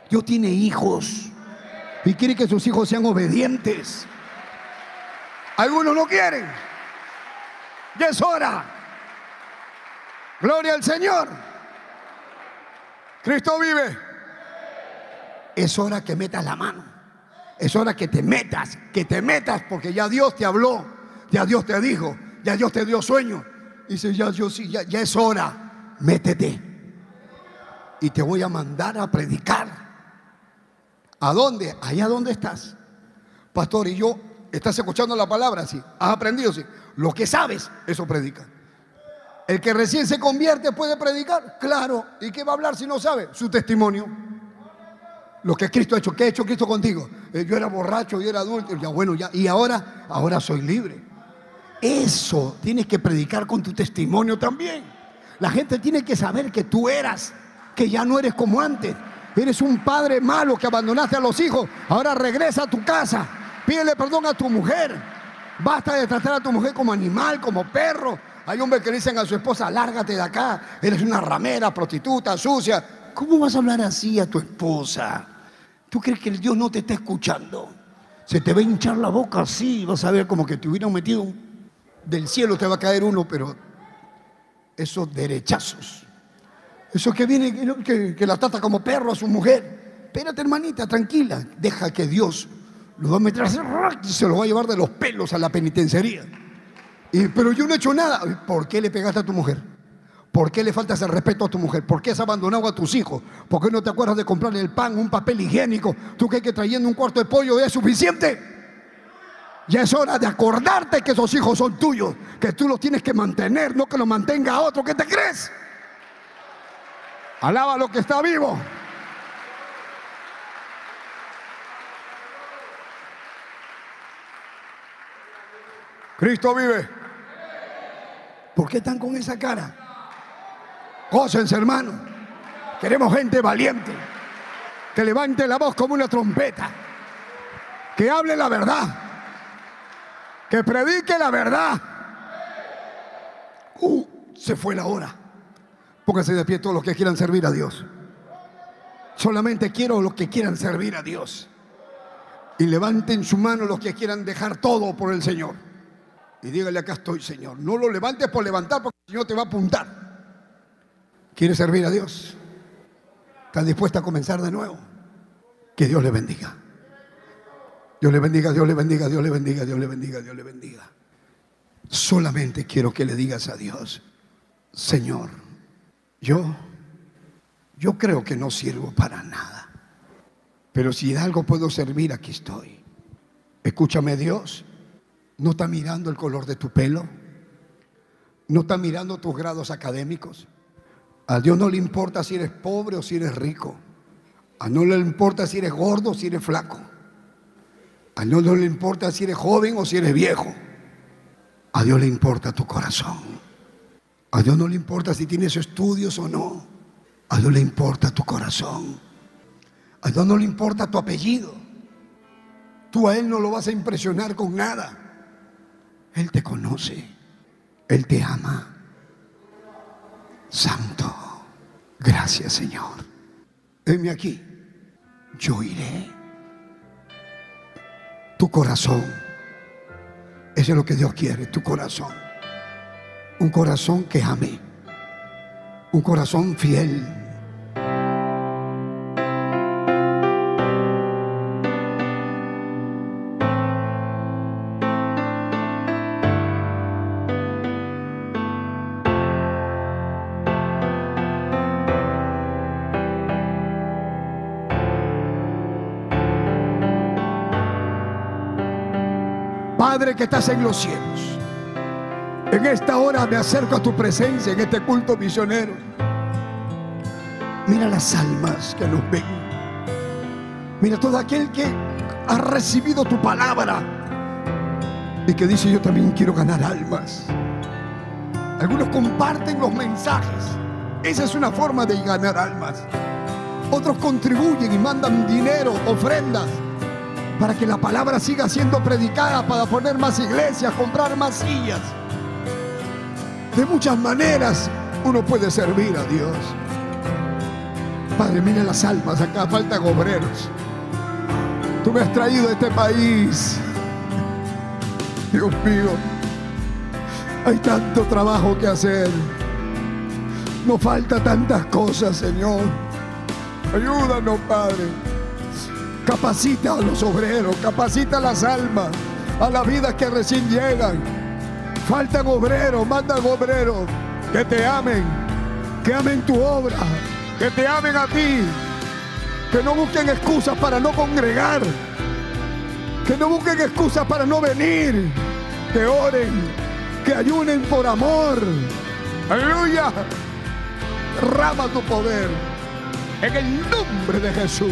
Dios tiene hijos. Y quiere que sus hijos sean obedientes. Algunos no quieren. Ya es hora. Gloria al Señor. Cristo vive. Es hora que metas la mano. Es hora que te metas, que te metas, porque ya Dios te habló, ya Dios te dijo, ya Dios te dio sueño. Dice, ya, yo sí, ya, ya es hora, métete. Y te voy a mandar a predicar. ¿A dónde? Allá donde estás. Pastor, y yo, ¿estás escuchando la palabra? Sí. ¿Has aprendido? Sí. Lo que sabes, eso predica. El que recién se convierte puede predicar, claro. ¿Y qué va a hablar si no sabe? Su testimonio. Lo que Cristo ha hecho, ¿qué ha hecho Cristo contigo? Eh, yo era borracho, yo era adulto, ya bueno, ya, y ahora, ahora soy libre. Eso tienes que predicar con tu testimonio también. La gente tiene que saber que tú eras, que ya no eres como antes. Eres un padre malo que abandonaste a los hijos. Ahora regresa a tu casa. Pídele perdón a tu mujer. Basta de tratar a tu mujer como animal, como perro. Hay hombres que le dicen a su esposa, lárgate de acá. Eres una ramera, prostituta, sucia. ¿Cómo vas a hablar así a tu esposa? ¿Tú crees que el Dios no te está escuchando? Se te va a hinchar la boca así, vas a ver como que te hubieran metido del cielo te va a caer uno, pero esos derechazos. Eso que viene, que, la trata como perro a su mujer. Espérate, hermanita, tranquila. Deja que Dios lo va a meter se lo va a llevar de los pelos a la penitenciaría. Pero yo no he hecho nada. ¿Por qué le pegaste a tu mujer? ¿Por qué le faltas el respeto a tu mujer? ¿Por qué has abandonado a tus hijos? ¿Por qué no te acuerdas de comprarle el pan, un papel higiénico? ¿Tú crees que trayendo un cuarto de pollo es suficiente? Ya es hora de acordarte que esos hijos son tuyos, que tú los tienes que mantener, no que los mantenga otro. ¿Qué te crees? Alaba lo que está vivo. Cristo vive. ¿Por qué están con esa cara? Gócense, hermano. Queremos gente valiente. Que levante la voz como una trompeta. Que hable la verdad. Que predique la verdad. Uh, se fue la hora. Pónganse de pie todos los que quieran servir a Dios. Solamente quiero los que quieran servir a Dios. Y levanten su mano los que quieran dejar todo por el Señor. Y dígale, acá estoy, Señor. No lo levantes por levantar porque el Señor te va a apuntar. ¿Quiere servir a Dios? ¿Está dispuesta a comenzar de nuevo? Que Dios le bendiga. Dios le bendiga, Dios le bendiga, Dios le bendiga, Dios le bendiga, Dios le bendiga. Solamente quiero que le digas a Dios, Señor, yo, yo creo que no sirvo para nada. Pero si de algo puedo servir, aquí estoy. Escúchame Dios, no está mirando el color de tu pelo, no está mirando tus grados académicos, a Dios no le importa si eres pobre o si eres rico. A no le importa si eres gordo o si eres flaco. A Dios no le importa si eres joven o si eres viejo. A Dios le importa tu corazón. A Dios no le importa si tienes estudios o no. A Dios le importa tu corazón. A Dios no le importa tu apellido. Tú a Él no lo vas a impresionar con nada. Él te conoce. Él te ama. Santo. Gracias, Señor. Heme aquí. Yo iré. Tu corazón. Eso es lo que Dios quiere, tu corazón. Un corazón que ame. Un corazón fiel Que estás en los cielos, en esta hora me acerco a tu presencia en este culto misionero. Mira las almas que nos ven. Mira todo aquel que ha recibido tu palabra y que dice yo también quiero ganar almas. Algunos comparten los mensajes. Esa es una forma de ganar almas. Otros contribuyen y mandan dinero, ofrendas para que la palabra siga siendo predicada, para poner más iglesias, comprar más sillas. De muchas maneras uno puede servir a Dios. Padre, mira las almas, acá faltan obreros. Tú me has traído a este país. Dios mío, hay tanto trabajo que hacer. Nos falta tantas cosas, Señor. Ayúdanos, Padre. Capacita a los obreros, capacita a las almas, a las vidas que recién llegan. Faltan obreros, mandan obreros que te amen, que amen tu obra, que te amen a ti, que no busquen excusas para no congregar, que no busquen excusas para no venir, que oren, que ayunen por amor. Aleluya. Rama tu poder en el nombre de Jesús.